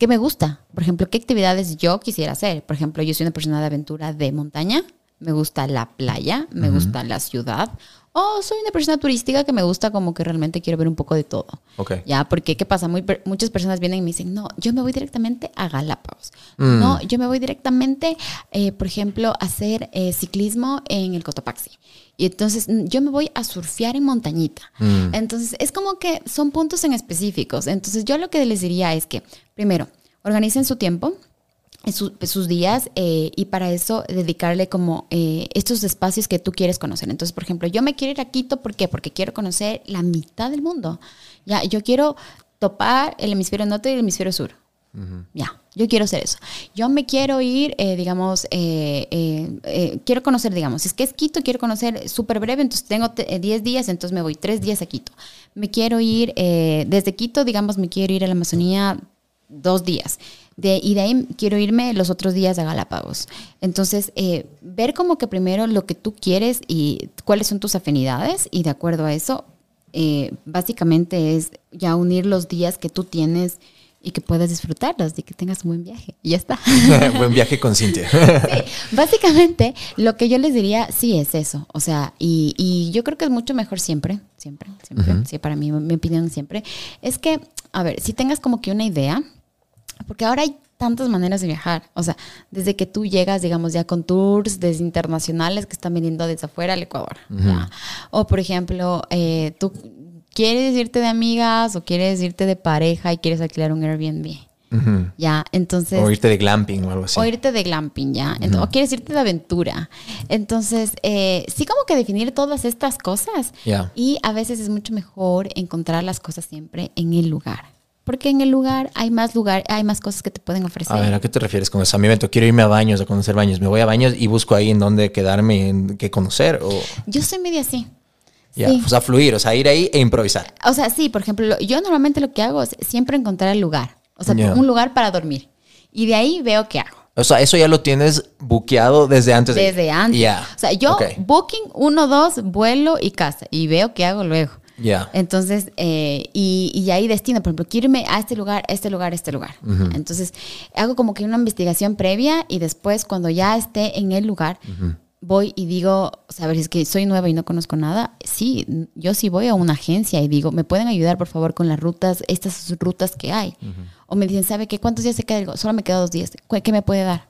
¿Qué me gusta? Por ejemplo, ¿qué actividades yo quisiera hacer? Por ejemplo, yo soy una persona de aventura de montaña. Me gusta la playa, me gusta la ciudad. O soy una persona turística que me gusta como que realmente quiero ver un poco de todo. Ok. Ya, porque ¿qué pasa? Muy muchas personas vienen y me dicen, no, yo me voy directamente a Galápagos. Mm. No, yo me voy directamente, eh, por ejemplo, a hacer eh, ciclismo en el Cotopaxi. Y entonces mm, yo me voy a surfear en montañita. Mm. Entonces es como que son puntos en específicos. Entonces yo lo que les diría es que, primero, organicen su tiempo su- sus días eh, y para eso dedicarle como eh, estos espacios que tú quieres conocer. Entonces, por ejemplo, yo me quiero ir a Quito, ¿por qué? Porque quiero conocer la mitad del mundo. Ya, yo quiero topar el hemisferio norte y el hemisferio sur. Ya, yo quiero hacer eso. Yo me quiero ir, eh, digamos, eh, quiero conocer, digamos, si es que es Quito, quiero conocer súper breve, entonces tengo te- eh, 10 días, entonces me voy 3 días a Quito. Me quiero ir, desde Quito, digamos, me quiero ir a la Amazonía dos días. De, y de ahí quiero irme los otros días a Galápagos. Entonces, eh, ver como que primero lo que tú quieres y cuáles son tus afinidades y de acuerdo a eso, eh, básicamente es ya unir los días que tú tienes y que puedas disfrutarlos y que tengas un buen viaje. Y ya está. Buen viaje con Cintia. Sí, básicamente lo que yo les diría sí es eso. O sea, y, y yo creo que es mucho mejor siempre, siempre, siempre, sí, para mí, mi opinión siempre, es que, a ver, si tengas como que una idea, porque ahora hay tantas maneras de viajar. O sea, desde que tú llegas, digamos, ya con tours desde internacionales que están viniendo desde afuera al Ecuador. O, por ejemplo, eh, tú quieres irte de amigas o quieres irte de pareja y quieres alquilar un Airbnb. Ya, entonces... O irte de glamping o algo así. O irte de glamping, ¿ya? O quieres irte de aventura. Entonces, eh, sí como que definir todas estas cosas. Y a veces es mucho mejor encontrar las cosas siempre en el lugar. Porque en el lugar hay más lugar, hay más cosas que te pueden ofrecer. A ver, ¿a qué te refieres con eso? A mi evento, quiero irme a baños, a conocer baños. Me voy a baños y busco ahí en dónde quedarme, en qué conocer. O, Yo soy media así. ya, Sí. o sea, fluir, o sea, ir ahí e improvisar. O sea, sí, por ejemplo, lo- yo normalmente lo que hago es siempre encontrar el lugar. O sea, un lugar para dormir. Y de ahí veo qué hago. O sea, eso ya lo tienes buqueado desde antes de. Desde antes. Ya. O sea, yo Ok. booking, uno, dos, vuelo y casa. Y veo qué hago luego. Ya. Entonces, eh, y, y ahí destino, por ejemplo, quiero irme a este lugar, a este lugar, a este lugar. Entonces, hago como que una investigación previa y después, cuando ya esté en el lugar, voy y digo, o sea, a ver, es que soy nueva y no conozco nada. Sí, yo sí voy a una agencia y digo, ¿me pueden ayudar, por favor, con las rutas, estas rutas que hay? O me dicen, ¿sabe qué? ¿Cuántos días se queda? Digo, Solo me quedan dos días. ¿Cu- ¿Qué me puede dar?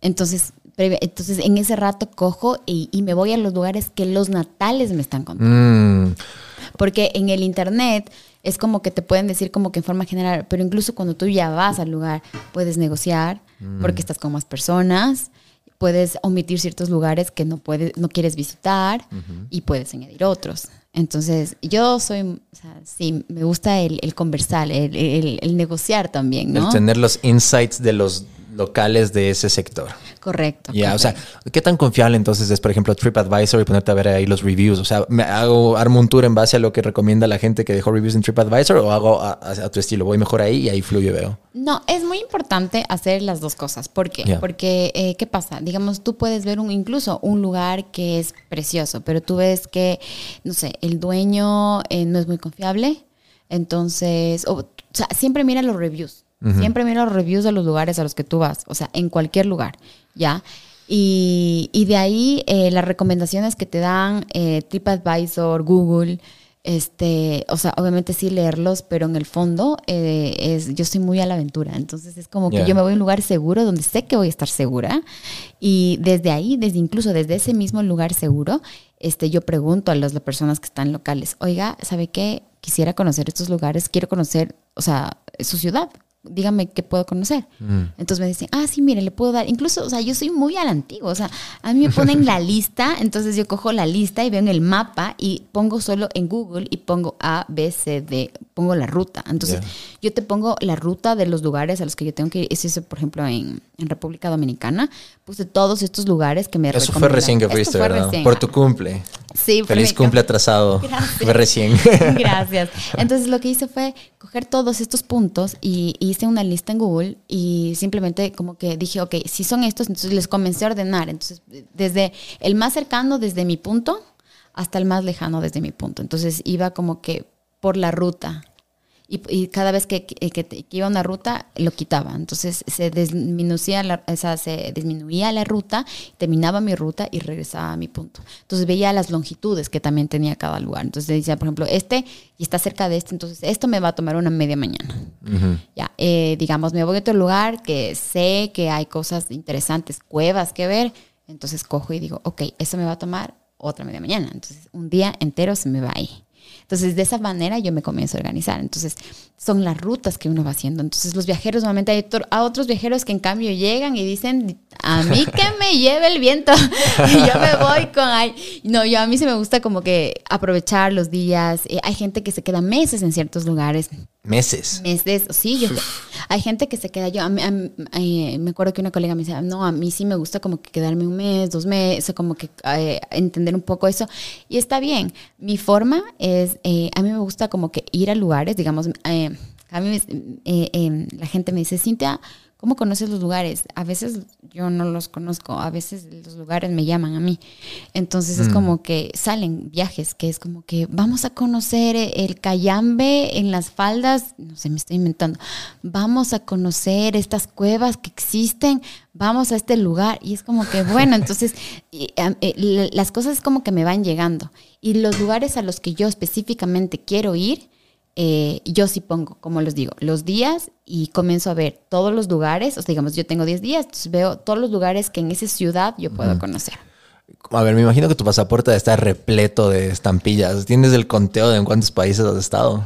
Entonces, entonces en ese rato cojo y, y me voy a los lugares que los natales me están contando. Mm, Porque en el internet es como que te pueden decir como que en forma general, pero incluso cuando tú ya vas al lugar puedes negociar porque estás con más personas, puedes omitir ciertos lugares que no puedes, no quieres visitar y puedes añadir otros. Entonces, yo soy, o sea, sí, me gusta el, el conversar, el, el- el negociar también, ¿no? El tener los insights de los locales de ese sector. Correcto. Ya, o sea. ¿qué tan confiable entonces es, por ejemplo, TripAdvisor y ponerte a ver ahí los reviews? O sea, ¿me hago, armo un tour en base a lo que recomienda la gente que dejó reviews en TripAdvisor o hago a, a- a tu estilo? Voy mejor ahí y ahí fluyo y veo. No, es muy importante hacer las dos cosas. ¿Por qué? Porque, eh, ¿qué pasa? Digamos, tú puedes ver un, incluso un lugar que es precioso, pero tú ves que, no sé, el dueño eh, no es muy confiable. Entonces, o, o sea, siempre mira los reviews. Siempre mira los reviews de los lugares a los que tú vas. O sea, en cualquier lugar, ¿ya? Y, y de ahí eh, las recomendaciones que te dan eh, TripAdvisor, Google, este, o sea, obviamente sí leerlos, pero en el fondo eh, es, yo soy muy a la aventura, entonces es como que yo me voy a un lugar seguro donde sé que voy a estar segura y desde ahí, desde incluso desde ese mismo lugar seguro, este, yo pregunto a las, las personas que están locales, oiga, ¿sabe qué? Quisiera conocer estos lugares, quiero conocer, o sea, su ciudad. Dígame qué puedo conocer. Entonces me dicen, ah, sí, mire, le puedo dar. Incluso, o sea, yo soy muy a la antigua. O sea, a mí me ponen la lista, entonces yo cojo la lista y veo en el mapa y pongo solo en Google y pongo A, B, C, D, pongo la ruta. Entonces, yo te pongo la ruta de los lugares a los que yo tengo que ir. Eso hice, por ejemplo, en, en República Dominicana. Puse todos estos lugares que me Eso fue recién que fuiste, ¿verdad? recién. Por tu cumple. Sí, Feliz cumple cum- atrasado. Gracias. Recién. Gracias. Entonces lo que hice fue coger todos estos puntos y hice una lista en Google y simplemente como que dije, ok, si son estos, entonces les comencé a ordenar. Entonces, desde el más cercano desde mi punto hasta el más lejano desde mi punto. Entonces iba como que por la ruta. Y, y cada vez que, que- que- que iba a una ruta, lo quitaba. Entonces se disminuía la, o sea, se disminuía la ruta, terminaba mi ruta y regresaba a mi punto. Entonces veía las longitudes que también tenía cada lugar. Entonces decía, por ejemplo, este y está cerca de este, entonces esto me va a tomar una media mañana. Ya, eh, digamos, me voy a otro lugar que sé que hay cosas interesantes, cuevas que ver, entonces cojo y digo, ok, eso me va a tomar otra media mañana. Entonces, un día entero se me va ahí. Entonces, de esa manera yo me comienzo a organizar. Entonces, son las rutas que uno va haciendo. Entonces, los viajeros, normalmente hay a otros viajeros que en cambio llegan y dicen, a mí que me lleve el viento. y yo me voy con ahí. No, yo a mí sí me gusta como que aprovechar los días. Eh, hay gente que se queda meses en ciertos lugares Meses. meses, sí, yo, hay gente que se queda, yo, a mí- a mí- eh, me acuerdo que una colega me decía, no, a mí sí me gusta como que quedarme un mes, dos meses, como que eh, entender un poco eso, y está bien, mi forma es, eh, a mí me gusta como que ir a lugares, digamos, eh, a mí eh, eh, la gente me dice, Cintia, ¿cómo conoces los lugares? A veces yo no los conozco, a veces los lugares me llaman a mí. Entonces es como que salen viajes, que es como que vamos a conocer el Cayambe en las faldas, no sé, me estoy inventando, vamos a conocer estas cuevas que existen, vamos a este lugar. Y es como que, bueno, entonces y, eh, la- las cosas como que me van llegando. Y los lugares a los que yo específicamente quiero ir, eh, yo sí pongo, como les digo, los días y comienzo a ver todos los lugares, o sea, digamos, yo tengo 10 días, entonces veo todos los lugares que en esa ciudad yo puedo conocer. A ver, me imagino que tu pasaporte está repleto de estampillas. ¿Tienes el conteo de en cuántos países has estado?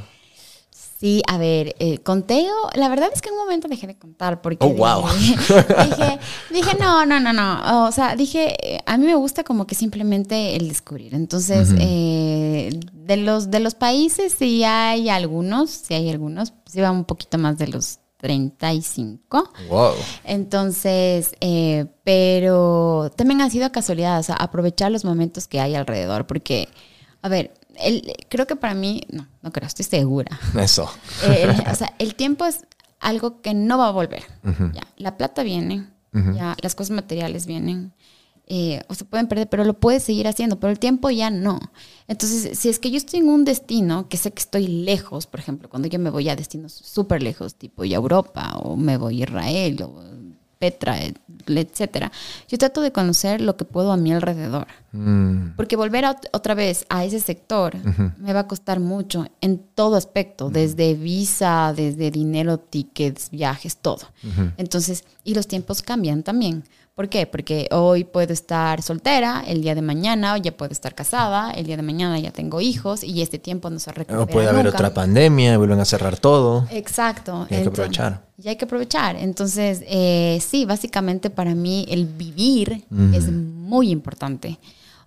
Sí, a ver, eh, conteo, la verdad es que en un momento dejé de contar porque Oh, wow. dije, dije, dije, no, no, no, no, o sea, dije, eh, a mí me gusta como que simplemente el descubrir. Entonces, eh, de los de los países sí hay algunos, sí hay algunos, sí va un poquito más de los 35. Wow. Entonces, eh, pero también ha sido casualidad, o sea, aprovechar los momentos que hay alrededor, porque, a ver, el, creo que para mí, no, no creo, estoy segura. Eso. El- o sea, el tiempo es algo que no va a volver. ya, la plata viene, ya, las cosas materiales vienen, eh, o se pueden perder, pero lo puedes seguir haciendo, pero el tiempo ya no. Entonces, si es que yo estoy en un destino que sé que estoy lejos, por ejemplo, cuando yo me voy a destinos súper lejos, tipo ya Europa, o me voy a Israel, o Petra, et- etcétera, yo trato de conocer lo que puedo a mi alrededor. Mm, Porque volver a ot- otra vez a ese sector me va a costar mucho en todo aspecto, desde visa, desde dinero, tickets, viajes, todo. Entonces, y los tiempos cambian también. ¿Por qué? Porque hoy puedo estar soltera, el día de mañana ya puedo estar casada, el día de mañana ya tengo hijos y este tiempo no se recupera O puede haber nunca. otra pandemia, vuelven a cerrar todo. Exacto. Y hay que aprovechar. Y hay que aprovechar. Entonces, eh, sí, básicamente para mí el vivir es muy importante.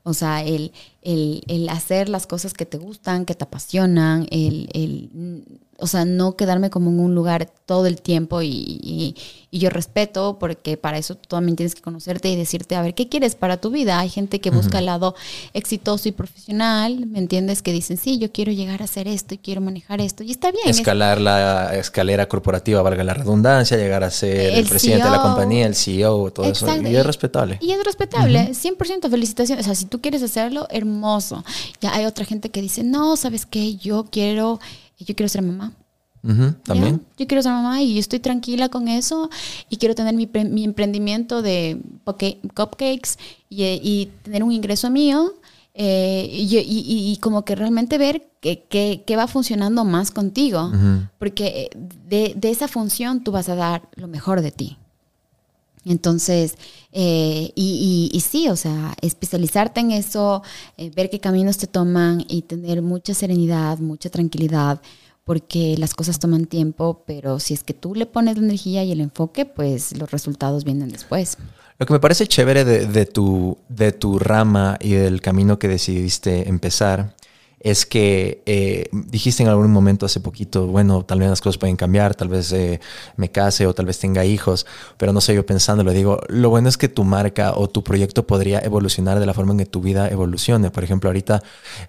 O sea, el, el, el hacer las cosas que te gustan, que te apasionan, el, el, o sea, no quedarme como en un lugar todo el tiempo y, y- y yo respeto porque para eso tú también tienes que conocerte y decirte, a ver, ¿qué quieres para tu vida? Hay gente que busca el lado exitoso y profesional, ¿me entiendes? Que dicen, sí, yo quiero llegar a hacer esto y quiero manejar esto. Y está bien. es- Escalar la escalera corporativa, valga la redundancia, llegar a ser el, El presidente de la CEO. compañía, el CEO, todo Exacto. eso. Y es respetable. Y es respetable, 100% felicitaciones. O sea, si tú quieres hacerlo, hermoso. Ya hay otra gente que dice, no, ¿sabes qué? Yo quiero, yo quiero ser mamá. También. ¿ya? Yo quiero ser mamá y yo estoy tranquila con eso y quiero tener mi, mi emprendimiento de cupcakes y, y tener un ingreso mío eh, y, y- como que realmente ver qué va funcionando más contigo. Porque eh, de, de esa función tú vas a dar lo mejor de ti. Entonces, eh, y, y- y sí, o sea, especializarte en eso, eh, ver qué caminos te toman y tener mucha serenidad, mucha tranquilidad, porque las cosas toman tiempo, pero si es que tú le pones la energía y el enfoque, pues los resultados vienen después. Lo que me parece chévere de, de tu, de tu rama y del camino que decidiste empezar es que eh, dijiste en algún momento hace poquito, bueno, tal vez las cosas pueden cambiar, tal vez eh, me case o tal vez tenga hijos, pero no sé, yo pensando, lo digo, lo bueno es que tu marca o tu proyecto podría evolucionar de la forma en que tu vida evolucione. Por ejemplo, ahorita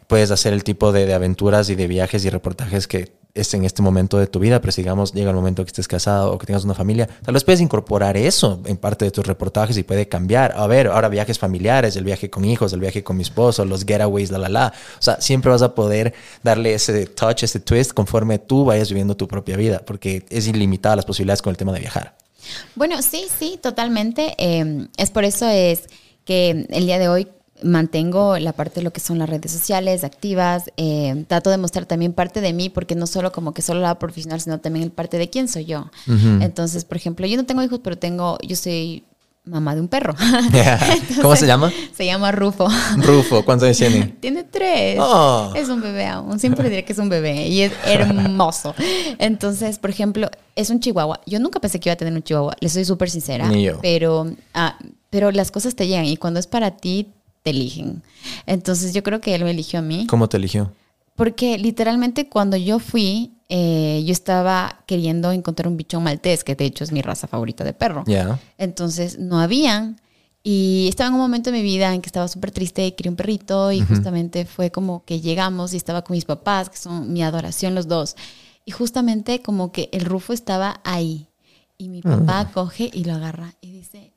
puedes hacer el tipo de, de aventuras y de viajes y reportajes que es en este momento de tu vida, pero si digamos llega el momento que estés casado o que tengas una familia, tal vez puedes incorporar eso en parte de tus reportajes y puede cambiar. A ver, ahora viajes familiares, el viaje con hijos, el viaje con mi esposo, los getaways, la, la, la. O sea, siempre vas a poder darle ese touch, ese twist conforme tú vayas viviendo tu propia vida, porque es ilimitada las posibilidades con el tema de viajar. Bueno, sí, sí, totalmente. Eh, es por eso es que el día de hoy mantengo la parte de lo que son las redes sociales activas, eh, trato de mostrar también parte de mí, porque no solo como que solo la profesional, sino también el parte de quién soy yo. Entonces, por ejemplo, yo no tengo hijos, pero tengo, yo soy mamá de un perro. ¿Cómo se llama? Se llama Rufo. Rufo, ¿cuántos años tiene? tiene tres. Oh. Es un bebé aún. Siempre diré que es un bebé y es hermoso. Entonces, por ejemplo, es un chihuahua. Yo nunca pensé que iba a tener un chihuahua. Le soy súper sincera. Ni yo. Pero, ah, pero las cosas te llegan y cuando es para ti, te eligen. Entonces, yo creo que él me eligió a mí. ¿Cómo te eligió? Porque literalmente cuando yo fui, eh, yo estaba queriendo encontrar un bichón maltés, que de hecho es mi raza favorita de perro. Ya. Entonces no habían. Y estaba en un momento de mi vida en que estaba súper triste y quería un perrito y justamente fue como que llegamos y estaba con mis papás, que son mi adoración los dos. Y justamente como que el Rufo estaba ahí. Y mi papá coge y lo agarra y dice,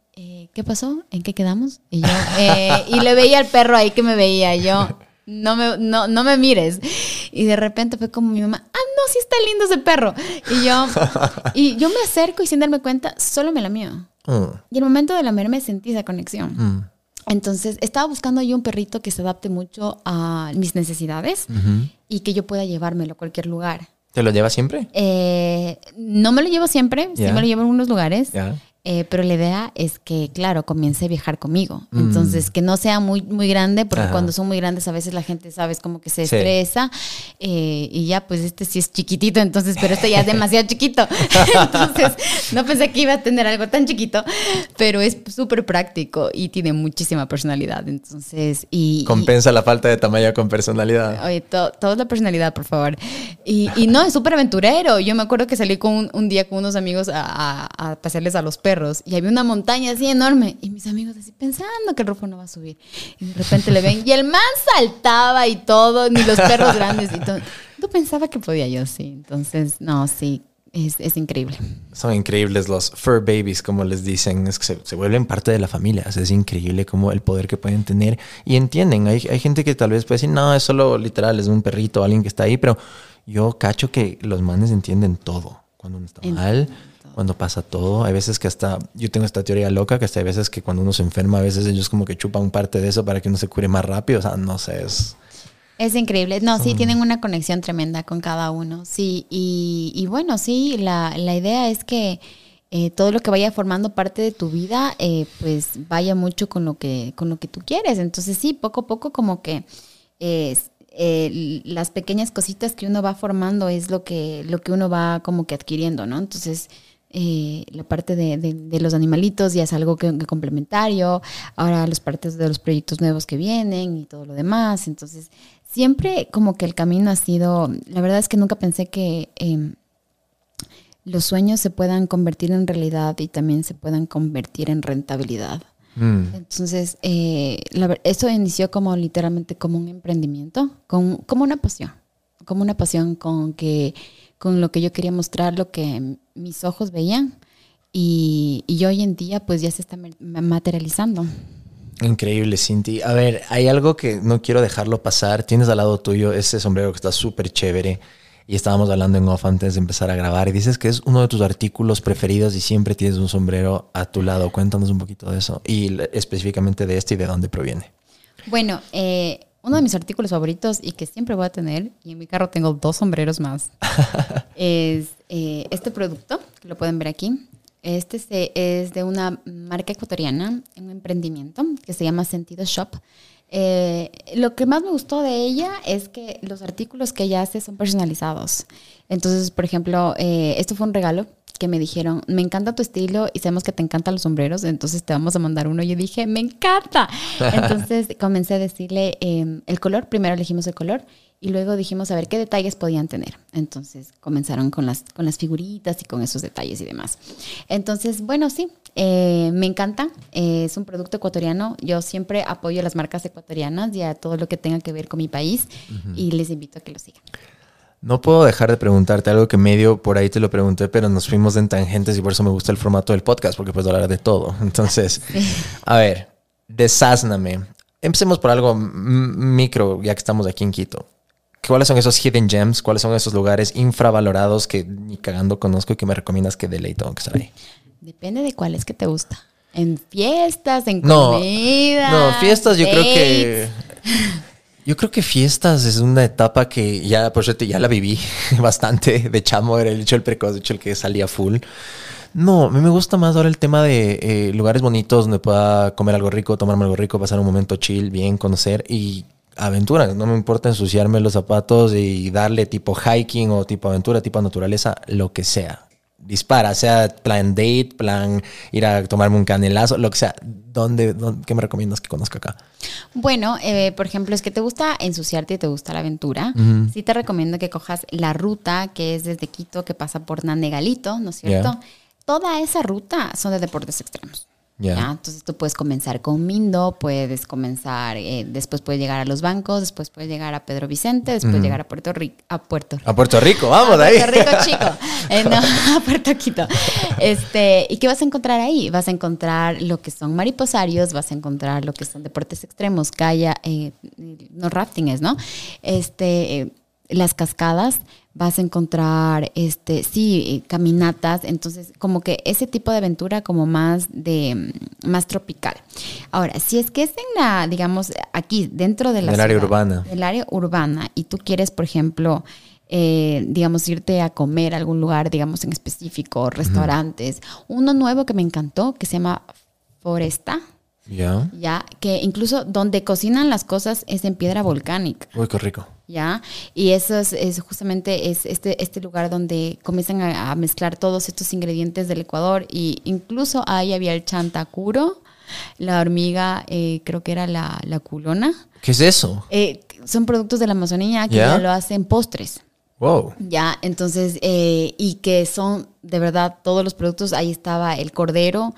¿qué pasó? ¿En qué quedamos? Y yo, eh, y le veía al perro ahí que me veía. Yo, no me, no, no me mires. Y de repente fue como mi mamá, ah, no, sí está lindo ese perro. Y yo, y yo me acerco y sin darme cuenta, solo me la mío. Mm. Y el momento de lamerme sentí esa conexión. Mm. Entonces, estaba buscando yo un perrito que se adapte mucho a mis necesidades y que yo pueda llevármelo a cualquier lugar. ¿Te lo llevas siempre? Eh, no me lo llevo siempre, sí me lo llevo en unos lugares, Ya. Eh, pero la idea es que, claro, comience a viajar conmigo. Mm. Entonces, que no sea muy, muy grande, porque Ajá. cuando son muy grandes a veces la gente, sabes, como que se Sí. estresa. eh, y ya, pues este sí es chiquitito, entonces, pero este ya es demasiado chiquito. entonces, no pensé que iba a tener algo tan chiquito, pero es súper práctico y tiene muchísima personalidad. Entonces, y... y- Compensa la falta de tamaño con personalidad. Oye, to- todo es la personalidad, por favor. Y, y no, es súper aventurero. Yo me acuerdo que salí con un, un día con unos amigos a, a, a pasearles a los perros y había una montaña así enorme. Y mis amigos así pensando que el Rufo no va a subir. Y de repente le ven y el man saltaba y todo, ni los perros grandes y todo. No pensaba que podía yo, sí. Entonces, no, sí, es, es increíble. Son increíbles los fur babies, como les dicen, es que se, se vuelven parte de la familia. O sea, es increíble como el poder que pueden tener y entienden. Hay, hay gente que tal vez puede decir, no, es solo literal, es un perrito, alguien que está ahí, pero yo cacho que los manes entienden todo. Cuando uno está mal, cuando pasa todo. Hay veces que hasta, yo tengo esta teoría loca, que hasta hay veces que cuando uno se enferma, a veces ellos como que chupan parte de eso para que uno se cure más rápido. O sea, no sé, es... Es increíble. No, sí, tienen una conexión tremenda con cada uno. Sí, y, y bueno, sí, la, la idea es que eh, todo lo que vaya formando parte de tu vida, eh, pues vaya mucho con lo que, con lo que tú quieres. Entonces sí, poco a poco como que eh, eh, las pequeñas cositas que uno va formando es lo que, lo que uno va como que adquiriendo, ¿no? Entonces, eh, la parte de, de- los animalitos ya es algo que, complementario, ahora las partes de los proyectos nuevos que vienen y todo lo demás, entonces siempre como que el camino ha sido, la verdad es que nunca pensé que eh, los sueños se puedan convertir en realidad y también se puedan convertir en rentabilidad. Mm. Entonces, eh, la eso inició como literalmente como un emprendimiento, con, como una pasión, como una pasión con que con lo que yo quería mostrar, lo que mis ojos veían y, y hoy en día pues ya se está materializando. Increíble, Cinti. A ver, hay algo que no quiero dejarlo pasar. Tienes al lado tuyo ese sombrero que está súper chévere. Y estábamos hablando en off antes de empezar a grabar. Y dices que es uno de tus artículos preferidos y siempre tienes un sombrero a tu lado. Cuéntanos un poquito de eso. Y específicamente de este y de dónde proviene. Bueno, eh, uno de mis artículos favoritos y que siempre voy a tener, y en mi carro tengo dos sombreros más, es eh, este producto, que lo pueden ver aquí. Este se- es de una marca ecuatoriana, un emprendimiento que se llama Sentido Shop. Eh, lo que más me gustó de ella es que los artículos que ella hace son personalizados. Entonces, por ejemplo, eh, esto fue un regalo que me dijeron, me encanta tu estilo y sabemos que te encantan los sombreros, entonces te vamos a mandar uno. Yo dije, me encanta. Entonces comencé a decirle eh, el color, primero elegimos el color y luego dijimos a ver qué detalles podían tener. Entonces comenzaron con las, con las figuritas y con esos detalles y demás. Entonces, bueno, sí, eh, me encanta. Eh, es un producto ecuatoriano. Yo siempre apoyo a las marcas ecuatorianas y a todo lo que tenga que ver con mi país y les invito a que lo sigan. No puedo dejar de preguntarte algo que medio por ahí te lo pregunté, pero nos fuimos en tangentes y por eso me gusta el formato del podcast, porque puedo hablar de todo. Entonces, a ver, desázname. Empecemos por algo micro, ya que estamos aquí en Quito. ¿Cuáles son esos hidden gems? ¿Cuáles son esos lugares infravalorados que ni cagando conozco y que me recomiendas que de ley tengo que estar ahí? Depende de cuál es que te gusta. En fiestas, en No, comida. no, fiestas yo creo que... Yo creo que fiestas es una etapa que ya, por suerte, ya la viví bastante. De chamo era el hecho el precoz, hecho el que salía full. No, a mí me gusta más ahora el tema de eh, lugares bonitos donde pueda comer algo rico, tomarme algo rico, pasar un momento chill, bien, conocer y aventura. No me importa ensuciarme los zapatos y darle tipo hiking o tipo aventura, tipo naturaleza, lo que sea. Dispara, sea plan date, plan ir a tomarme un canelazo, lo que sea. ¿Dónde, dónde- qué me recomiendas que conozca acá? Bueno, eh, por ejemplo, es que te gusta ensuciarte y te gusta la aventura. Sí te recomiendo que cojas la ruta que es desde Quito, que pasa por Nanegalito, ¿no es cierto? Toda esa ruta son de deportes extremos. Entonces tú puedes comenzar con Mindo, puedes comenzar, eh, después puedes llegar a los bancos, después puedes llegar a Pedro Vicente, después llegar a Puerto Rico, a Puerto Rico. A Puerto Rico, vamos a ahí. Puerto Rico chico. Eh, no, a Puerto Quito. Este, ¿Y qué vas a encontrar ahí? Vas a encontrar lo que son mariposarios, vas a encontrar lo que son deportes extremos, calla, eh, no rafting es, ¿no? Este, eh, las cascadas, vas a encontrar, este, sí, eh, caminatas, entonces como que ese tipo de aventura como más de, mm, más tropical. Ahora, si es que es en la, digamos, aquí, dentro de la Del área urbana. del área urbana y tú quieres, por ejemplo, eh, digamos, irte a comer a algún lugar, digamos, en específico, restaurantes. Uno nuevo que me encantó, que se llama Foresta, Ya. ya, que incluso donde cocinan las cosas es en piedra volcánica. Uy, qué rico. ¿Ya? Y eso es, es justamente es este, este lugar donde comienzan a, a mezclar todos estos ingredientes del Ecuador y incluso ahí había el chantacuro, la hormiga, eh, creo que era la, la culona. ¿Qué es eso? Eh, son productos de la Amazonía que ya lo hacen postres. Wow. Ya, entonces, eh, y que son de verdad todos los productos. Ahí estaba el cordero,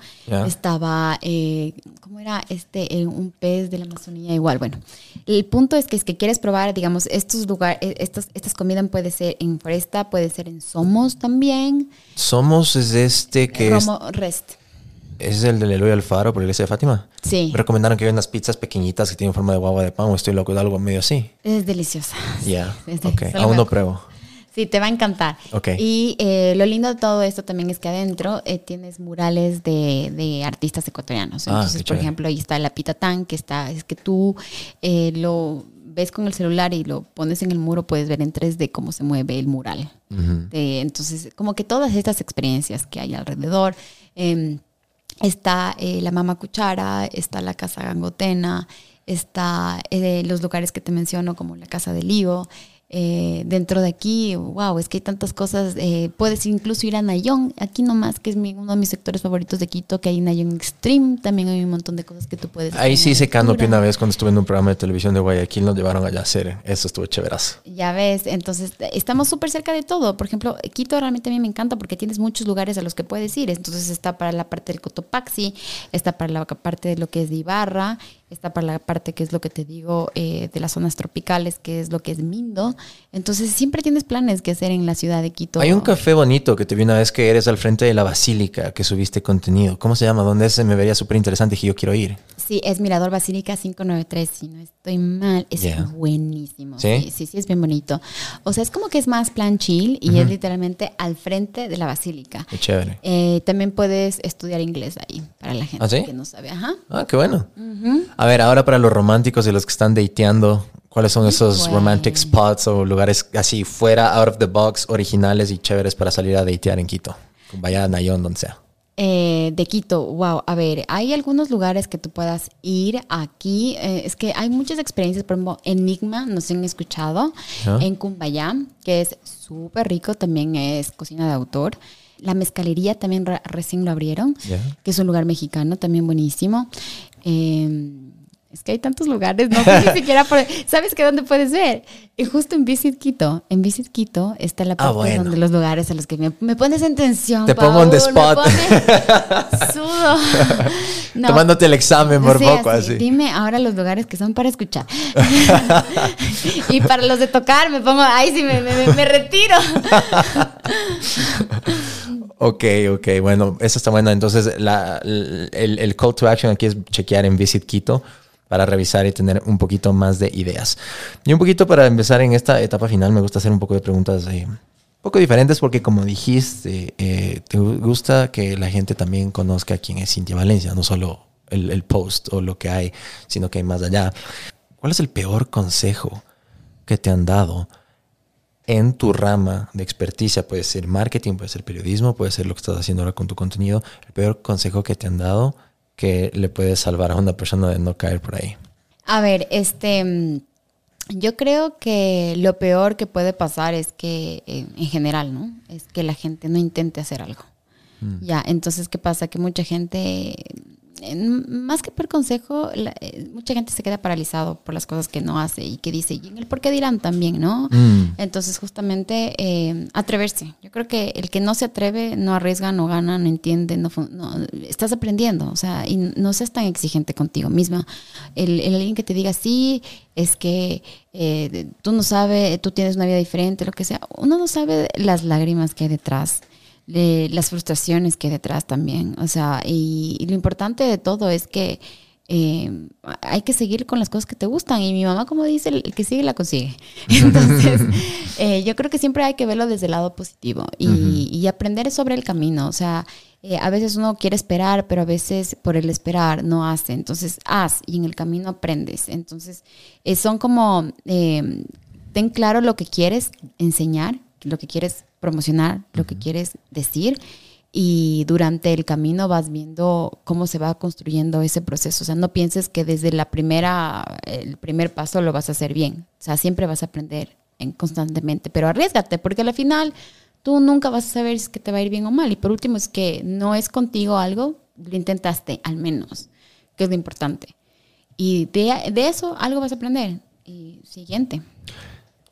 estaba, eh, ¿cómo era? Este, eh, un pez de la Amazonía, igual. Bueno, el punto es que es que quieres probar, digamos, estos lugares, estas, estas comidas puede ser en Foresta, puede ser en Somos también. Somos es este que es, Romo Rest. es el del Eloy Alfaro por la iglesia de Fátima. Sí, Me recomendaron que hay unas pizzas pequeñitas que tienen forma de guagua de pan o estoy loco de algo medio así. es deliciosa. Ya. Sí, sí, ok. solo Aún no pruebo. Sí, te va a encantar. Ok. Y eh, lo lindo de todo esto también es que adentro eh, tienes murales de, de artistas ecuatorianos. Ah, Entonces, por ejemplo, ahí está la Pitatán, que está, es que tú eh, lo ves con el celular y lo pones en el muro, puedes ver en 3D cómo se mueve el mural. Ujú. De- entonces, como que todas estas experiencias que hay alrededor. em, está eh, la Mama Cuchara, está la Casa Gangotena, está eh, los lugares que te menciono como la Casa del Lío. Eh, dentro de aquí, wow, es que hay tantas cosas. eh, puedes incluso ir a Nayón, aquí nomás, que es mi- uno de mis sectores favoritos de Quito, que hay Nayón Extreme. También hay un montón de cosas que tú puedes Ahí sí hice canopy una vez cuando estuve en un programa de televisión de Guayaquil, nos llevaron allá a hacer. Eso estuvo chéverazo. Ya ves, entonces eh, estamos súper cerca de todo. Por ejemplo, Quito realmente a mí me encanta porque tienes muchos lugares a los que puedes ir. Entonces está para la parte del Cotopaxi, está para la parte de lo que es de Ibarra, está para la parte que es lo que te digo eh, de las zonas tropicales, que es lo que es Mindo. Entonces siempre tienes planes que hacer en la ciudad de Quito. Hay un café bonito que te vi una vez que eres al frente de la basílica, que subiste contenido. ¿Cómo se llama? ¿Dónde es? Se me vería súper interesante y que yo quiero ir. Sí, es Mirador Basílica 593, si no estoy mal, es buenísimo. ¿Sí? ¿Sí? sí, sí, es bien bonito. O sea, es como que es más plan chill y es literalmente al frente de la basílica. Qué chévere. Eh, también puedes estudiar inglés ahí, para la gente ¿Ah, sí? que no sabe. Ajá. Ah, qué bueno. A ver, ahora para los románticos y los que están dateando, ¿cuáles son esos Bueno. romantic spots o lugares así fuera, out of the box, originales y chéveres para salir a datear en Quito? Vaya a Nayón, donde sea. Eh, de Quito, wow, a ver, hay algunos lugares que tú puedas ir aquí. eh, es que hay muchas experiencias, por ejemplo, Enigma, no sé si han escuchado, en Cumbayá, que es súper rico, también es cocina de autor. La mezcalería también re- recién lo abrieron, que es un lugar mexicano también buenísimo. Eh, Es que hay tantos lugares, no sé ni siquiera por... ¿Sabes qué dónde puedes ver? Y justo en Visit Quito, en Visit Quito está la parte Ah, bueno. donde los lugares a los que me, me pones en tensión. Te pongo on the spot. pones sudo. No. Tomándote el examen por Sí, poco, así. Dime ahora los lugares que son para escuchar. y para los de tocar me pongo, ay, sí, me, me- me retiro. Ok, ok, bueno, eso está bueno. Entonces, la- el, el call to action aquí es chequear en Visit Quito para revisar y tener un poquito más de ideas. Y un poquito para empezar en esta etapa final, me gusta hacer un poco de preguntas eh, un poco diferentes porque como dijiste, eh, te gusta que la gente también conozca quién es Cintia Valencia, no solo el, el post o lo que hay, sino que hay más allá. ¿Cuál es el peor consejo que te han dado en tu rama de experticia, puede ser marketing, puede ser periodismo, puede ser lo que estás haciendo ahora con tu contenido, el peor consejo que te han dado que le puede salvar a una persona de no caer por ahí. A ver, este, mm, yo creo que lo peor que puede pasar es que, eh, en general, ¿no? Es que la gente no intente hacer algo. Ya, entonces, ¿qué pasa? Que mucha gente, en- más que por consejo, la- eh, mucha gente se queda paralizado por las cosas que no hace y que dice, y en el por qué dirán también, ¿no? Mm. Entonces, justamente, eh, atreverse. Yo creo que el que no se atreve, no arriesga, no gana, no entiende, no, no- estás aprendiendo, o sea, y no seas tan exigente contigo misma. El, el alguien que te diga, sí, es que eh, tú no sabes, tú tienes una vida diferente, lo que sea, uno no sabe las lágrimas que hay detrás de las frustraciones que hay detrás también. O sea, y, y lo importante de todo es que eh, hay que seguir con las cosas que te gustan. Y mi mamá, como dice, el, que sigue la consigue. Entonces, eh, yo creo que siempre hay que verlo desde el lado positivo y, y aprender sobre el camino. O sea, eh, a veces uno quiere esperar, pero a veces por el esperar no hace. Entonces, haz y en el camino aprendes. Entonces, son como, ten claro lo que quieres enseñar, lo que quieres promocionar, lo que quieres decir y durante el camino vas viendo cómo se va construyendo ese proceso. O sea, no pienses que desde la primera, el primer paso lo vas a hacer bien. O sea, siempre vas a aprender en- constantemente, pero arriesgate porque al final tú nunca vas a saber si es que te va a ir bien o mal. Y por último es que no es contigo algo, lo intentaste al menos, que es lo importante. Y de, de eso algo vas a aprender. Y siguiente.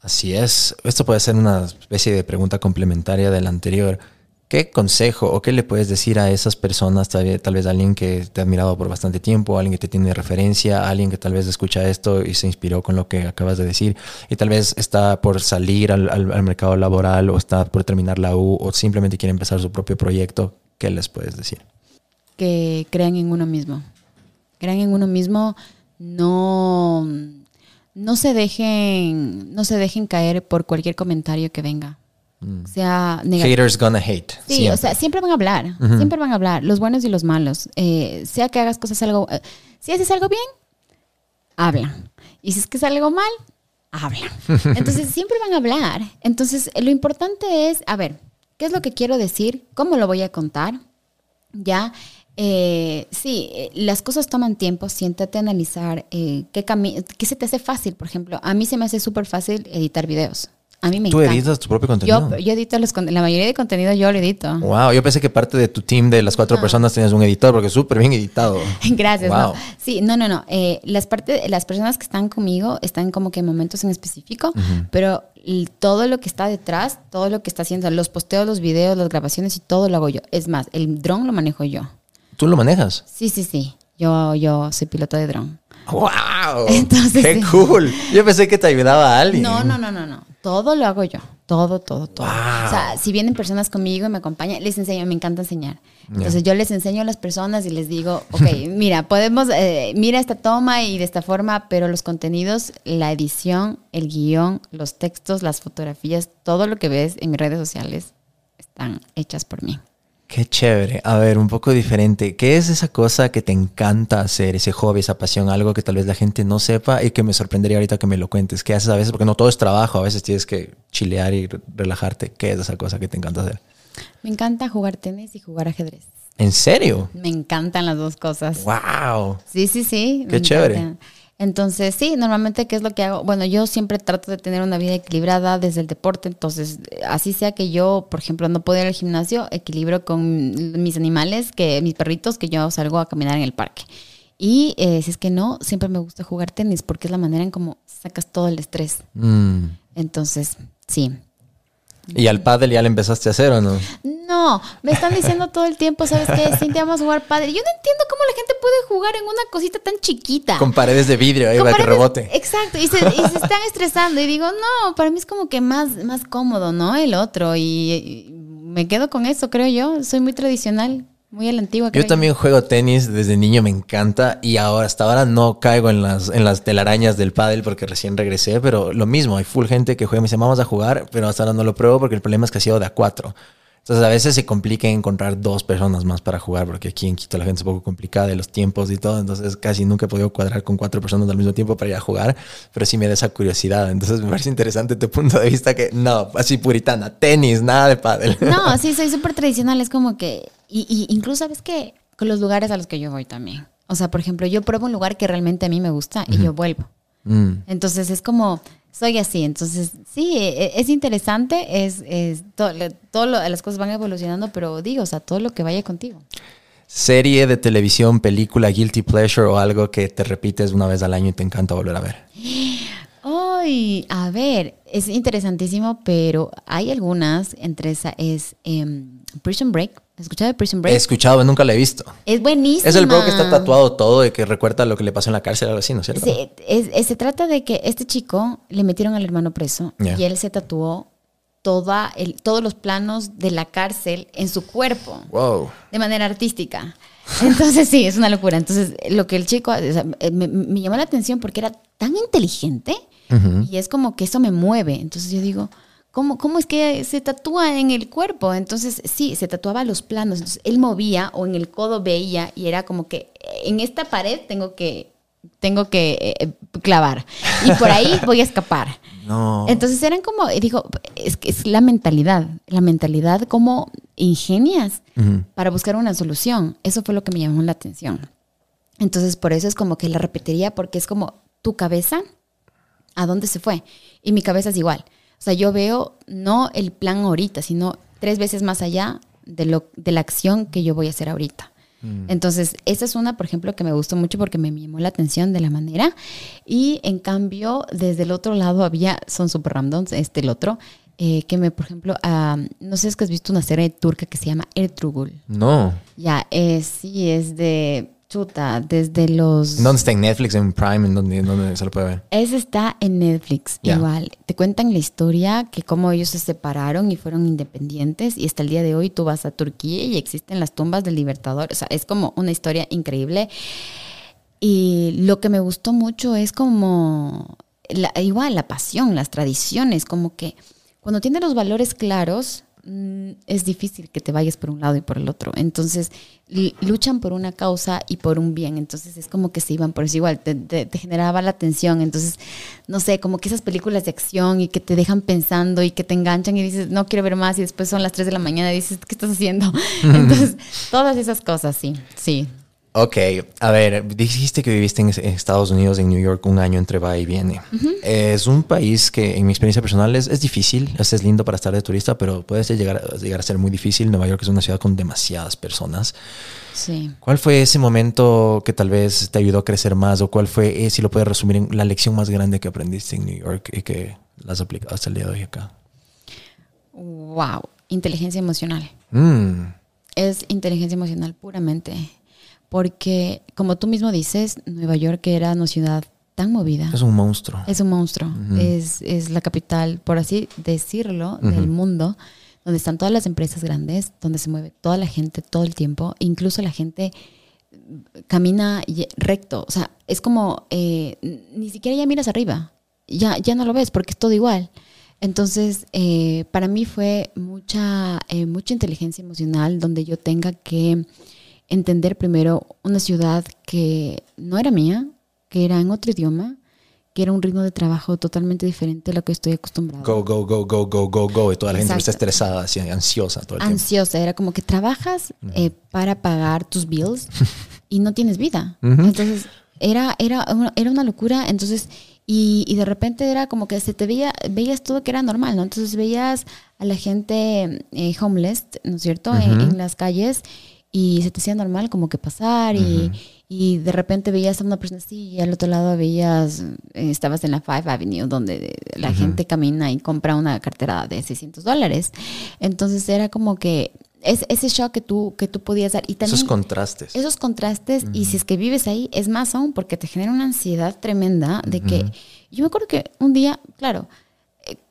Así es. Esto puede ser una especie de pregunta complementaria de la anterior. ¿Qué consejo o qué le puedes decir a esas personas, tal vez, tal vez alguien que te ha admirado por bastante tiempo, alguien que te tiene referencia, alguien que tal vez escucha esto y se inspiró con lo que acabas de decir y tal vez está por salir al, al- al mercado laboral o está por terminar la U o simplemente quiere empezar su propio proyecto? ¿Qué les puedes decir? que crean en uno mismo. Crean en uno mismo, no, no se dejen, no se dejen caer por cualquier comentario que venga. Sea negativo. Haters gonna hate. Sí, siempre. o sea, siempre van a hablar, siempre van a hablar, los buenos y los malos. Eh, sea que hagas cosas algo, eh, si haces algo bien, habla. Y si es que es algo mal, habla. Entonces, siempre van a hablar. Entonces, lo importante es, a ver, ¿qué es lo que quiero decir? ¿Cómo lo voy a contar? Ya, eh, sí, eh, las cosas toman tiempo, siéntate a analizar eh, qué, qué se te hace fácil. Por ejemplo, a mí se me hace súper fácil editar videos. A mí me ¿Tú encanta. editas tu propio contenido? Yo, yo edito los, la mayoría de contenido yo lo edito. Wow, yo pensé que parte de tu team de las cuatro personas tenías un editor porque es súper bien editado. Gracias. Wow. No. Sí, no, no, no. Eh, las, parte, las personas que están conmigo están como que en momentos en específico, pero todo lo que está detrás, todo lo que está haciendo, los posteos, los videos, las grabaciones y todo lo hago yo. Es más, el dron lo manejo yo. ¿Tú lo manejas? Sí, sí, sí. Yo, yo soy piloto de dron. ¡Wow! Entonces, ¡Qué sí. cool! Yo pensé que te ayudaba alguien. No, no, no, no, no. Todo lo hago yo. Todo, todo, todo. Wow. O sea, si vienen personas conmigo y me acompañan, les enseño, me encanta enseñar. Entonces yo les enseño a las personas y les digo, ok, mira, podemos, eh, mira esta toma y de esta forma, pero los contenidos, la edición, el guion, los textos, las fotografías, todo lo que ves en mis redes sociales están hechas por mí. Qué chévere. A ver, un poco diferente. ¿Qué es esa cosa que te encanta hacer, ese hobby, esa pasión, algo que tal vez la gente no sepa y que me sorprendería ahorita que me lo cuentes? ¿Qué haces a veces? Porque no todo es trabajo, a veces tienes que chilear y re- relajarte. ¿Qué es esa cosa que te encanta hacer? Me encanta jugar tenis y jugar ajedrez. ¿En serio? Me encantan las dos cosas. ¡Wow! Sí, sí, sí. Qué me chévere. encanta. Entonces, sí, normalmente, ¿qué es lo que hago? Bueno, yo siempre trato de tener una vida equilibrada desde el deporte, entonces, así sea que yo, por ejemplo, no puedo ir al gimnasio, equilibro con mis animales, que mis perritos, que yo salgo a caminar en el parque. Y eh, si es que no, siempre me gusta jugar tenis porque es la manera en cómo sacas todo el estrés. Mm. Entonces, sí. ¿Y al pádel ya le empezaste a hacer o no? No, me están diciendo todo el tiempo, ¿sabes qué? Cintia, vamos a jugar padre. Yo no entiendo cómo la gente puede jugar en una cosita tan chiquita. Con paredes de vidrio ahí Con para que rebote. Exacto, y se, y se están estresando. Y digo, no, para mí es como que más, más cómodo, ¿no? El otro. Y, y me quedo con eso, creo yo. Soy muy tradicional, muy a la antigua. creo Yo también juego tenis desde niño, me encanta. Y ahora, hasta ahora no caigo en las, en las telarañas del pádel porque recién regresé. Pero lo mismo, hay full gente que juega y me dice, vamos a jugar, pero hasta ahora no lo pruebo porque el problema es que ha sido de a cuatro. Entonces a veces se complica encontrar dos personas más para jugar porque aquí en Quito la gente es un poco complicada de los tiempos y todo. Entonces casi nunca he podido cuadrar con cuatro personas al mismo tiempo para ir a jugar. Pero sí me da esa curiosidad. Entonces me parece interesante tu punto de vista que no, así puritana, tenis, nada de pádel. No, sí, soy súper tradicional. Es como que. Y, y incluso, ¿sabes qué? Con los lugares a los que yo voy también. O sea, por ejemplo, yo pruebo un lugar que realmente a mí me gusta y yo vuelvo. Mm. Entonces es como, soy así. Entonces, sí, e- es interesante, es, es todo, todo lo- las cosas van evolucionando, pero digo, o sea, todo lo que vaya contigo. Serie de televisión, película, guilty pleasure o algo que te repites una vez al año y te encanta volver a ver. Ay, a ver, es interesantísimo, pero hay algunas, entre esa es em, Prison Break. ¿Has escuchado de Prison He Break? escuchado, nunca la he visto. es buenísimo. Es el bro que está tatuado todo y que recuerda lo que le pasó en la cárcel, algo así, ¿no es cierto? Se, es- es- se trata de que este chico le metieron al hermano preso y él se tatuó toda el, todos los planos de la cárcel en su cuerpo Wow. de manera artística. Entonces sí, es una locura. Entonces lo que el chico, o sea, me, me llamó la atención porque era tan inteligente y es como que eso me mueve. Entonces yo digo, ¿cómo, ¿cómo es que se tatúa en el cuerpo? Entonces sí, se tatuaba los planos. Entonces él movía o en el codo veía y era como que eh, en esta pared tengo que, tengo que eh, clavar y por ahí voy a escapar. No. Entonces eran como, y digo, es que es la mentalidad, la mentalidad como ingenias Ujú. para buscar una solución. Eso fue lo que me llamó la atención. Entonces por eso es como que la repetiría porque es como tu cabeza, ¿a dónde se fue? Y mi cabeza es igual. O sea, yo veo no el plan ahorita, sino tres veces más allá de, lo, de la acción que yo voy a hacer ahorita. Entonces, esa es una, por ejemplo, que me gustó mucho porque me llamó la atención de la manera. Y en cambio, desde el otro lado había, son super randoms, este el otro, eh, que me, por ejemplo, ah, no sé si es que has visto una serie turca que se llama Ertugrul. No. Ya, eh, sí, es de chuta, desde los... ¿En ¿Dónde está? ¿En Netflix? ¿En Prime? ¿En dónde, en dónde se lo puede ver? Ese está en Netflix, igual. Te cuentan la historia que cómo ellos se separaron y fueron independientes y hasta el día de hoy tú vas a Turquía y existen las tumbas del Libertador. O sea, es como una historia increíble. Y lo que me gustó mucho es como, la- igual, la pasión, las tradiciones, como que cuando tienes los valores claros, es difícil que te vayas por un lado y por el otro. Entonces, luchan por una causa y por un bien. Entonces, es como que se iban por eso igual, te, te- generaba la atención. Entonces, no sé, como que esas películas de acción y que te dejan pensando y que te enganchan y dices, no quiero ver más y después son las 3 de la mañana y dices, ¿qué estás haciendo? Entonces, todas esas cosas, sí, sí. Ok, a ver, dijiste que viviste en Estados Unidos, en New York, un año entre va y viene. Es un país que, en mi experiencia personal, es, es difícil. Es, es lindo para estar de turista, pero puede ser llegar, a- llegar a ser muy difícil. Nueva York es una ciudad con demasiadas personas. Sí. ¿Cuál fue ese momento que tal vez te ayudó a crecer más? ¿O cuál fue, eh, si lo puedes resumir, en la lección más grande que aprendiste en New York y que la has aplicado hasta el día de hoy acá? Wow, inteligencia emocional. Mm, Es inteligencia emocional puramente. Porque, como tú mismo dices, Nueva York era una ciudad tan movida. es un monstruo. Es un monstruo. es, es la capital, por así decirlo, del mundo, donde están todas las empresas grandes, donde se mueve toda la gente todo el tiempo. Incluso la gente camina recto. O sea, es como, eh, ni siquiera ya miras arriba. Ya, ya no lo ves porque es todo igual. Entonces, eh, para mí fue mucha, eh, mucha inteligencia emocional donde yo tenga que entender primero una ciudad que no era mía, que era en otro idioma, que era un ritmo de trabajo totalmente diferente a lo que estoy acostumbrada. Go, go, go, go, go, go, go. Y toda la gente está Exacto. estresada, así, ansiosa todo el tiempo. Ansiosa, era como que trabajas eh, para pagar tus bills y no tienes vida. Entonces, era, era, una- era una locura. Entonces, y, y de repente era como que se te veía, veías todo que era normal, ¿no? Entonces veías a la gente eh, homeless, ¿no es cierto?, en, en las calles y se te hacía normal como que pasar y, y de repente veías a una persona así y al otro lado veías, eh, estabas en la Five Avenue donde la gente camina y compra una cartera de 600 dólares. Entonces era como que es ese shock que tú, que tú podías dar. Y también, Esos contrastes. esos contrastes, y si es que vives ahí, es más aún porque te genera una ansiedad tremenda de que. Yo me acuerdo que un día, claro,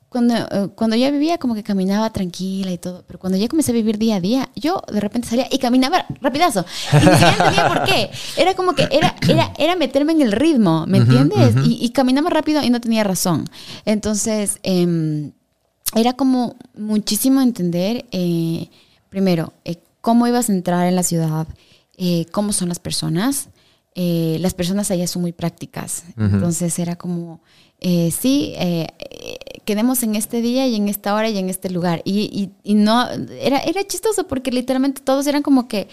cuando, eh, cuando ya vivía, como que caminaba tranquila y todo, pero cuando ya comencé a vivir día a día, yo de repente salía y caminaba rapidazo. Y ni siquiera entendía por qué. Era como que era, era, era meterme en el ritmo, ¿me entiendes? y, y caminaba rápido y no tenía razón. Entonces, em, era como muchísimo entender, eh, primero, eh, cómo ibas a entrar en la ciudad, eh, cómo son las personas. Eh, las personas allá son muy prácticas. Entonces era como, eh, sí, eh, eh, quedemos en este día y en esta hora y en este lugar. Y, y- y no, era, era chistoso porque literalmente todos eran como que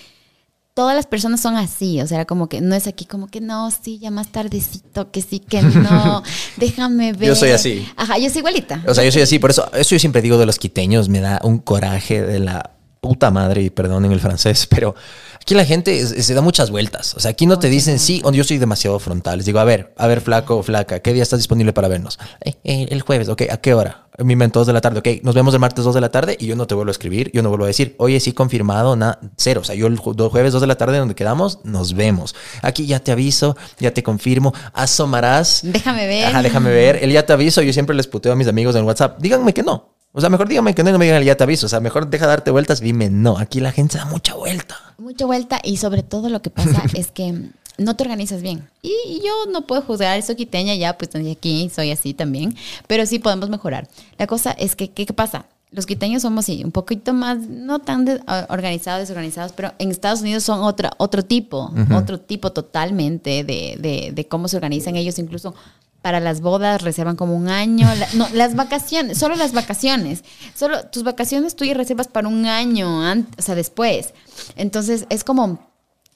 todas las personas son así, o sea, era como que no es aquí como que no, sí, ya más tardecito, que sí, que no, déjame ver. Yo soy así. Ajá, yo soy igualita. O sea, yo soy así, por eso, eso yo siempre digo de los quiteños, me da un coraje de la puta madre, y perdonen el francés, pero aquí la gente es- se da muchas vueltas. O sea, aquí no te dicen sí o yo soy demasiado frontal. Les digo, a ver, a ver, flaco o flaca, ¿qué día estás disponible para vernos? "Eh, eh, el jueves, ok, ¿a qué hora? Mi mente 2 de la tarde, ok, nos vemos el martes 2 de la tarde y yo no te vuelvo a escribir, yo no vuelvo a decir, oye, sí, confirmado, nada, cero. O sea, yo el ju- jueves 2 de la tarde donde quedamos, nos vemos. Aquí ya te aviso, ya te confirmo, asomarás. Déjame ver. Ajá, déjame ver. El ya te aviso, yo siempre les puteo a mis amigos en WhatsApp. Díganme que no. O sea, mejor díganme que no y no me digan el ya te aviso. O sea, mejor deja darte vueltas, dime no. Aquí la gente da mucha vuelta. Mucha vuelta y sobre todo lo que pasa es que no te organizas bien. Y, y yo no puedo juzgar, soy quiteña ya, pues aquí soy así también, pero sí podemos mejorar. La cosa es que, ¿qué, qué pasa? Los quiteños somos sí, un poquito más, no tan de- a- organizados, desorganizados, pero en Estados Unidos son otra, otro tipo, otro tipo totalmente de, de, de cómo se organizan ellos, incluso para las bodas reservan como un año. La- no, las vacaciones, solo las vacaciones. Solo tus vacaciones tú ya reservas para un año, an- o sea, después. Entonces es como,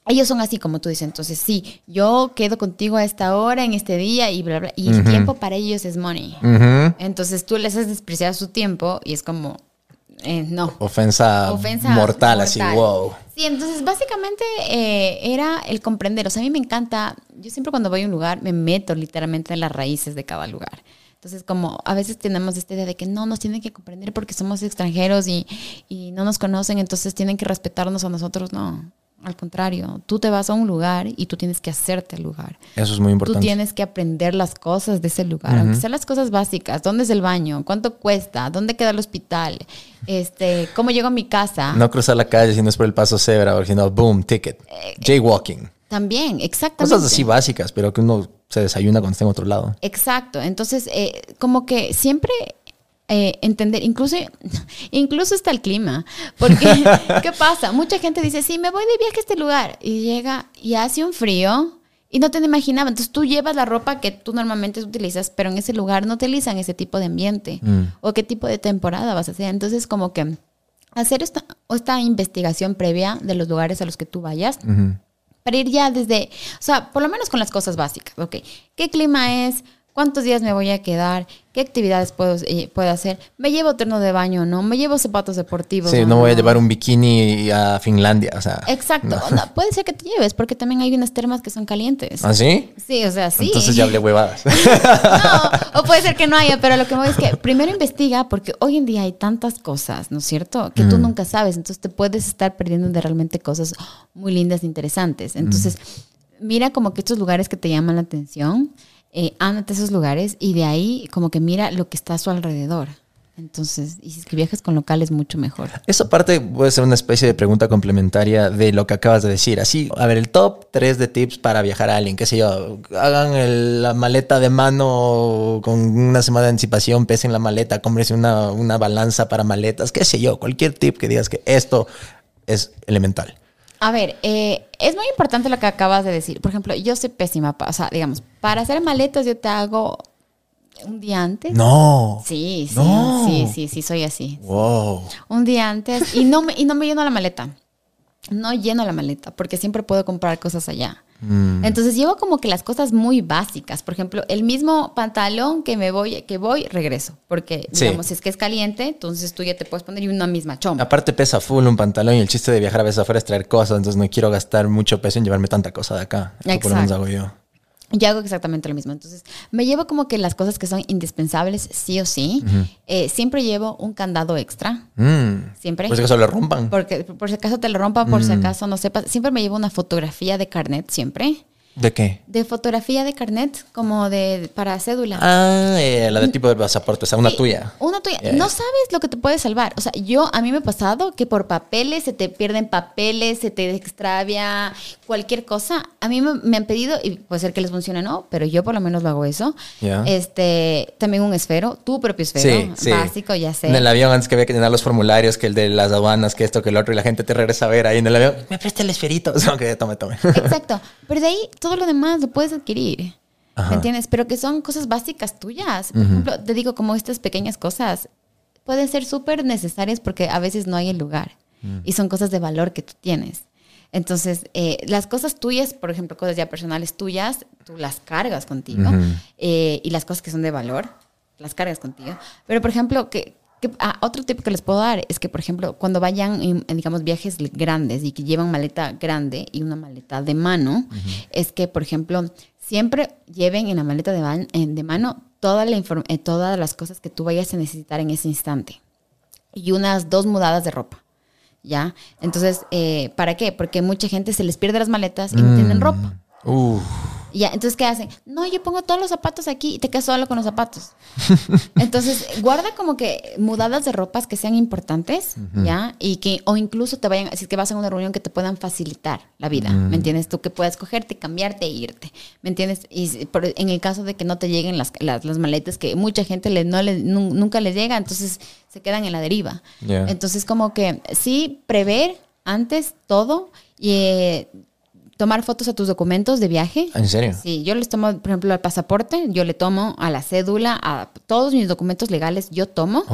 ellos son así como tú dices. Entonces sí, yo quedo contigo a esta hora, en este día y bla, bla. Y el tiempo para ellos es money. Entonces tú les haces despreciar su tiempo y es como, eh, no. Ofensa, Ofensa mortal, así, wow. Sí, entonces básicamente eh, era el comprender. O sea, a mí me encanta, yo siempre cuando voy a un lugar me meto literalmente en las raíces de cada lugar. Entonces, como a veces tenemos esta idea de que no nos tienen que comprender porque somos extranjeros y, y no nos conocen, entonces tienen que respetarnos a nosotros. No, al contrario, tú te vas a un lugar y tú tienes que hacerte el lugar. Eso es muy Tú importante. tienes que aprender las cosas de ese lugar, aunque sean las cosas básicas. ¿Dónde es el baño? ¿Cuánto cuesta? ¿Dónde queda el hospital? Este, ¿Cómo llego a mi casa? No cruzar la calle si no es por el paso cebra, o si no, boom, ticket. Eh, Jaywalking. También, exactamente. Cosas así básicas, pero que uno se desayuna cuando está en otro lado. Exacto. Entonces, eh, como que siempre eh, entender, incluso, incluso hasta el clima. Porque, ¿qué pasa? Mucha gente dice, sí, me voy de viaje a este lugar. Y llega y hace un frío y no te lo imaginaba. Entonces tú llevas la ropa que tú normalmente utilizas, pero en ese lugar no utilizan ese tipo de ambiente. O qué tipo de temporada vas a hacer. Entonces, como que hacer esta, esta investigación previa de los lugares a los que tú vayas para ir ya desde, o sea, por lo menos con las cosas básicas, ¿ok? ¿Qué clima es? ¿Cuántos días me voy a quedar? ¿Qué actividades puedo, eh, puedo hacer? ¿Me llevo terno de baño o no? ¿Me llevo zapatos deportivos? Sí, no voy a llevar un bikini a Finlandia, o sea. Exacto. No, puede ser que te lleves, porque también hay unas termas que son calientes. ¿Ah, sí? Sí, o sea, sí. Entonces ya hablé huevadas. No, o puede ser que no haya, pero lo que me voy es que primero investiga, porque hoy en día hay tantas cosas, ¿no es cierto? Que tú nunca sabes, entonces te puedes estar perdiendo de realmente cosas muy lindas e interesantes. Entonces, mira como que estos lugares que te llaman la atención, eh, ándate a esos lugares y de ahí como que mira lo que está a su alrededor. Entonces, y si es que viajas con locales, mucho mejor. Esa parte puede ser una especie de pregunta complementaria de lo que acabas de decir. Así, a ver, el top 3 de tips para viajar a alguien, qué sé yo, hagan la maleta de mano con una semana de anticipación, pesen la maleta, cómprense una, una balanza para maletas, qué sé yo, cualquier tip que digas que esto es elemental. A ver, eh, es muy importante lo que acabas de decir. Por ejemplo, yo soy pésima, o sea, digamos, para hacer maletas yo te hago un día antes. No. Sí, sí, No. sí, sí, sí, soy así. Wow. Un día antes y no me, y no me lleno la maleta. No lleno la maleta porque siempre puedo comprar cosas allá. Mm. Entonces llevo como que las cosas muy básicas. Por ejemplo, el mismo pantalón que me voy, que voy, regreso. Porque, Sí. digamos, si es que es caliente, entonces tú ya te puedes poner y una misma chompa. Aparte pesa full un pantalón y el chiste de viajar a veces afuera es traer cosas, entonces no quiero gastar mucho peso en llevarme tanta cosa de acá. Eso por lo menos hago yo. Yo hago exactamente lo mismo. Entonces, me llevo como que las cosas que son indispensables, sí o sí. Eh, siempre llevo un candado extra. Mm. Siempre. Por si acaso lo rompan. Porque por si acaso te lo rompan, por si Mm. acaso no sepas. Siempre me llevo una fotografía de carnet, siempre. ¿De qué? De fotografía de carnet, como de para cédula. Ah, eh, la de tipo de pasaporte, o sea, una Sí, tuya. Una tuya. Ya, No sabes lo que te puede salvar. O sea, yo, a mí me ha pasado que por papeles se te pierden papeles, se te extravia cualquier cosa. A mí me, me han pedido, y puede ser que les funcione o no, pero yo por lo menos lo hago eso. Este, también un esfero, tu propio esfero, Sí, sí. básico, ya sé. En el avión antes que había que llenar los formularios, que el de las aduanas, que esto, que el otro, y la gente te regresa a ver ahí en el avión. Me presta el esferito. Ok, tome, tome. Exacto. Pero de ahí todo lo demás lo puedes adquirir. Ajá. ¿Me entiendes? Pero que son cosas básicas tuyas. Por ejemplo, te digo, como estas pequeñas cosas pueden ser súper necesarias porque a veces no hay el lugar. Mm. Y son cosas de valor que tú tienes. Entonces, eh, las cosas tuyas, por ejemplo, cosas ya personales tuyas, tú las cargas contigo. Ujú. Eh, y las cosas que son de valor, las cargas contigo. Pero, por ejemplo, que, que- ah, otro tip que les puedo dar es que, por ejemplo, cuando vayan en, en, digamos, viajes grandes y que llevan maleta grande y una maleta de mano, es que, por ejemplo, siempre lleven en la maleta de, van- en- de mano toda la eh, todas las cosas que tú vayas a necesitar en ese instante. Y unas dos mudadas de ropa. ¿Ya? Entonces, eh, ¿para qué? Porque mucha gente se les pierde las maletas y no tienen ropa. Uf. Ya, entonces, ¿qué hacen? No, yo pongo todos los zapatos aquí y te quedas solo con los zapatos. Entonces, guarda como que mudadas de ropas que sean importantes, ¿ya? Y que, o incluso te vayan, si es que vas a una reunión que te puedan facilitar la vida, ¿me entiendes? Tú que puedas cogerte, cambiarte e irte, ¿me entiendes? Y por- en el caso de que no te lleguen las, las, las maletas, que mucha gente le, no le, nu- nunca les llega, entonces se quedan en la deriva. Ya. Entonces, como que sí, prever antes todo y eh, tomar fotos a tus documentos de viaje. ¿En serio? Sí, yo les tomo, por ejemplo, al pasaporte, yo le tomo a la cédula, a todos mis documentos legales, yo tomo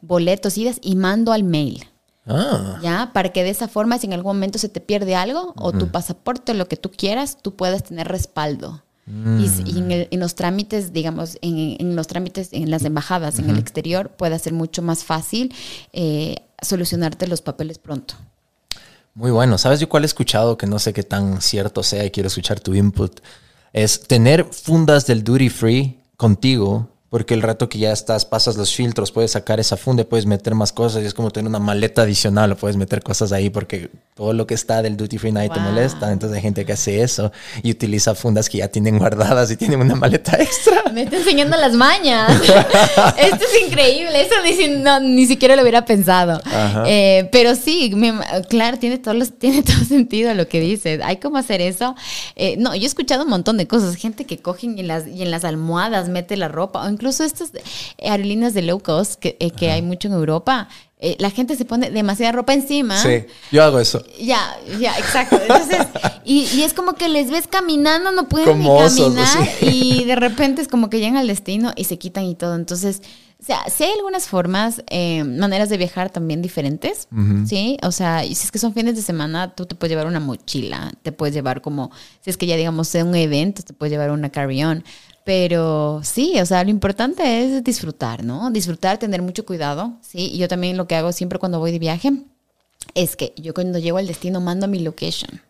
boletos, idas y mando al mail. Ah. ¿Ya? Para que de esa forma, si en algún momento se te pierde algo, o tu pasaporte, o lo que tú quieras, tú puedas tener respaldo. Y, y en, el- en los trámites, digamos, en, en los trámites en las embajadas en el exterior, puede ser mucho más fácil eh, solucionarte los papeles pronto. Muy bueno. ¿Sabes yo cuál he escuchado que no sé qué tan cierto sea y quiero escuchar tu input? Es tener fundas del duty free contigo, porque el rato que ya estás, pasas los filtros, puedes sacar esa funda puedes meter más cosas y es como tener una maleta adicional o puedes meter cosas ahí porque todo lo que está del duty free nadie te Wow. molesta. Entonces hay gente que hace eso y utiliza fundas que ya tienen guardadas y tienen una maleta extra. Me está enseñando las mañas. Esto es increíble. Eso ni, si- no, ni siquiera lo hubiera pensado. Eh, pero sí, me- claro, tiene todo, los- tiene todo sentido lo que dices. Hay como hacer eso. Eh, no, yo he escuchado un montón de cosas. Gente que cogen y en las, y en las almohadas mete la ropa. O incluso estas aerolíneas de low cost que, eh, que hay mucho en Europa. eh, la gente se pone demasiada ropa encima. Sí, yo hago eso. Ya, ya, exacto. Entonces, y, y es como que les ves caminando, no pueden Como ni osos, caminar así. y de repente es como que llegan al destino y se quitan y todo. Entonces, o sea, sí hay algunas formas, eh, maneras de viajar también diferentes, ¿sí? O sea, y si es que son fines de semana, tú te puedes llevar una mochila, te puedes llevar como, si es que ya digamos sea un evento, te puedes llevar una carry-on. Pero sí, o sea, lo importante es disfrutar, ¿no? Disfrutar, tener mucho cuidado, ¿sí? Y yo también lo que hago siempre cuando voy de viaje es que yo cuando llego al destino mando mi location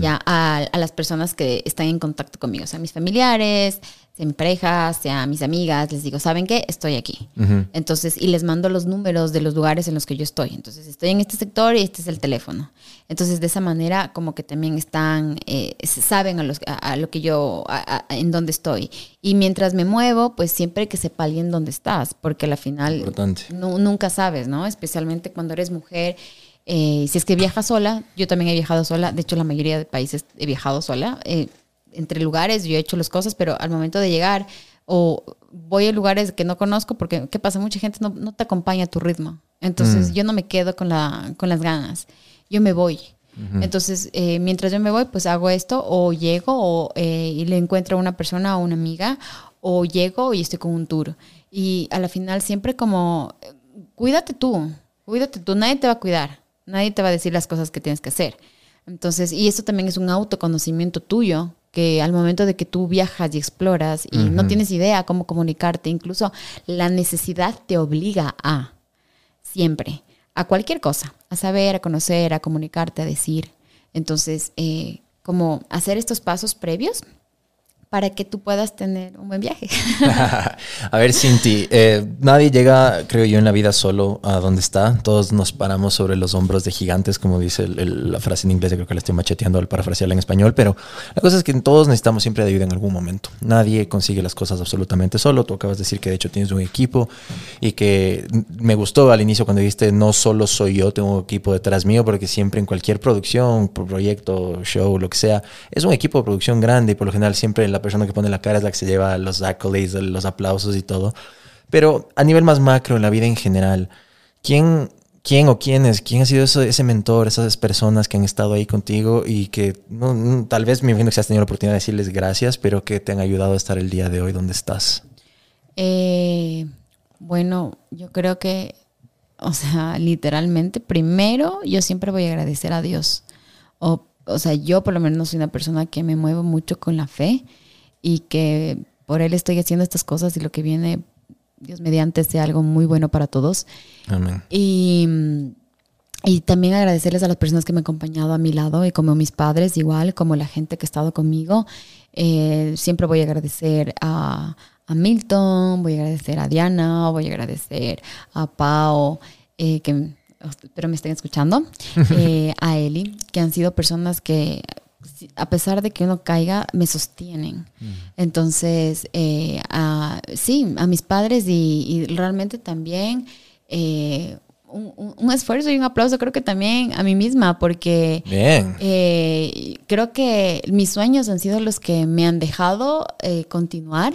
ya a, a las personas que están en contacto conmigo, o sea, mis familiares, sea mi pareja, sea mis amigas, les digo, ¿saben qué? Estoy aquí. Entonces, y les mando los números de los lugares en los que yo estoy. Entonces, estoy en este sector y este es el teléfono. Entonces, de esa manera, como que también están, eh, saben a, los, a, a lo que yo, a- en dónde estoy. Y mientras me muevo, pues siempre que sepa alguien dónde estás, porque al final nunca sabes, ¿no? Especialmente cuando eres mujer. eh, si es que viajas sola, yo también he viajado sola, de hecho la mayoría de países he viajado sola, eh, entre lugares yo he hecho las cosas, pero al momento de llegar o voy a lugares que no conozco, porque ¿qué pasa? Mucha gente no, no te acompaña a tu ritmo, entonces yo no me quedo con, la, con las ganas, yo me voy. Entonces, eh, mientras yo me voy, pues hago esto, o llego o, eh, y le encuentro a una persona o una amiga, o llego y estoy con un tour. Y a la final siempre como, cuídate tú, cuídate tú, nadie te va a cuidar, nadie te va a decir las cosas que tienes que hacer. Entonces, y eso también es un autoconocimiento tuyo, que al momento de que tú viajas y exploras y no tienes idea cómo comunicarte, incluso la necesidad te obliga a, siempre, a cualquier cosa, a saber, a conocer, a comunicarte, a decir. Entonces, eh, como hacer estos pasos previos para que tú puedas tener un buen viaje. a ver, Cinti, eh, nadie llega, creo yo, en la vida solo a donde está. Todos nos paramos sobre los hombros de gigantes, como dice la frase en inglés, creo que la estoy macheteando al parafrasearla en español, pero la cosa es que todos necesitamos siempre de ayuda en algún momento. Nadie consigue las cosas absolutamente solo. Tú acabas de decir que de hecho tienes un equipo y que me gustó al inicio cuando dijiste, no solo soy yo, tengo un equipo detrás mío, porque siempre en cualquier producción, proyecto, show, lo que sea, es un equipo de producción grande y por lo general siempre la persona que pone la cara es la que se lleva los accolades, los aplausos y todo. Pero a nivel más macro, en la vida en general, ¿quién, quién o quiénes, quién ha sido ese mentor, esas personas que han estado ahí contigo y que no, tal vez me imagino que has tenido la oportunidad de decirles gracias, pero que te han ayudado a estar el día de hoy donde estás? Eh, bueno, yo creo que, o sea, literalmente, primero yo siempre voy a agradecer a Dios. O, o sea, yo por lo menos soy una persona que me muevo mucho con la fe y que por Él estoy haciendo estas cosas y lo que viene, Dios mediante, sea algo muy bueno para todos. Amén. Y, y también agradecerles a las personas que me han acompañado a mi lado y como mis padres igual, como la gente que ha estado conmigo. Eh, siempre voy a agradecer a, a, Milton, voy a agradecer a Diana, voy a agradecer a Pau, eh, que espero me estén escuchando, eh, a Eli, que han sido personas que a pesar de que uno caiga, me sostienen. Entonces, eh, sí, a mis padres y, realmente también eh, un, esfuerzo y un aplauso creo que también a mí misma, porque eh, creo que mis sueños han sido los que me han dejado continuar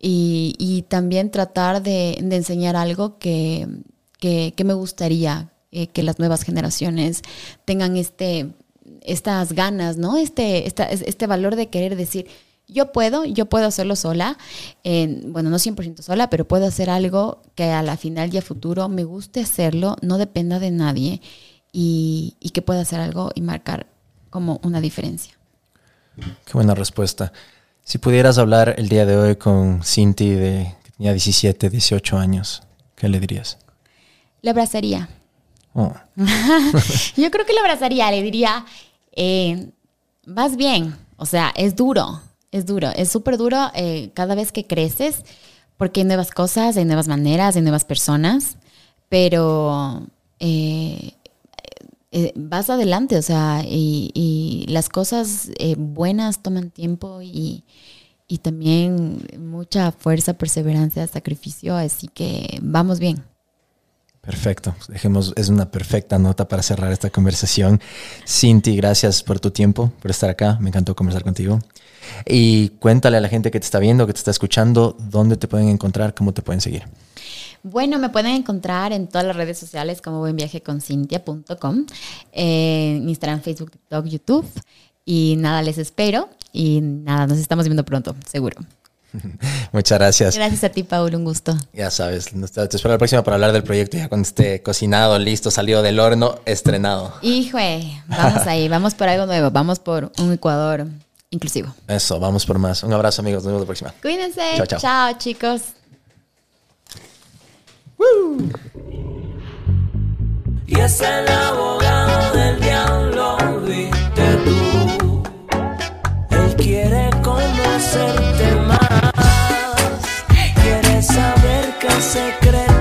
y, también tratar de, enseñar algo que, que me gustaría que las nuevas generaciones tengan este estas ganas, ¿no? Este, este valor de querer decir, yo puedo, yo puedo hacerlo sola, bueno, no 100% sola, pero puedo hacer algo que a la final y a futuro me guste hacerlo, no dependa de nadie y, que pueda hacer algo y marcar como una diferencia. Qué buena respuesta. Si pudieras hablar el día de hoy con Cinti de que tenía 17, 18 años, ¿qué le dirías? Le abrazaría. Oh. Yo creo que le abrazaría, le diría, eh, vas bien. O sea, es duro, es duro, es súper duro eh, cada vez que creces, porque hay nuevas cosas, hay nuevas maneras, hay nuevas personas, pero eh, vas adelante, o sea, y, las cosas buenas toman tiempo y también mucha fuerza, perseverancia, sacrificio, así que vamos bien. Perfecto. Dejemos, es una perfecta nota para cerrar esta conversación. Cinti, gracias por tu tiempo, por estar acá. Me encantó conversar contigo. Y cuéntale a la gente que te está viendo, que te está escuchando, dónde te pueden encontrar, cómo te pueden seguir. Bueno, me pueden encontrar en todas las redes sociales como buenviajeconcintia.com, en Instagram, Facebook, TikTok, YouTube. Y nada, les espero. Y nada, nos estamos viendo pronto, seguro. Muchas gracias. Gracias a ti, Paul, un gusto. Ya sabes, te espero la próxima para hablar del proyecto ya cuando esté cocinado, listo, salió del horno, estrenado. Hijo, vamos ahí, vamos por algo nuevo, vamos por un Ecuador inclusivo. Eso, vamos por más. Un abrazo, amigos, nos vemos la próxima. Cuídense. Chao, chao. chao chicos. Y es el abogado del diablo, viste tú quiere conocerte más. Quiere saber qué secreto.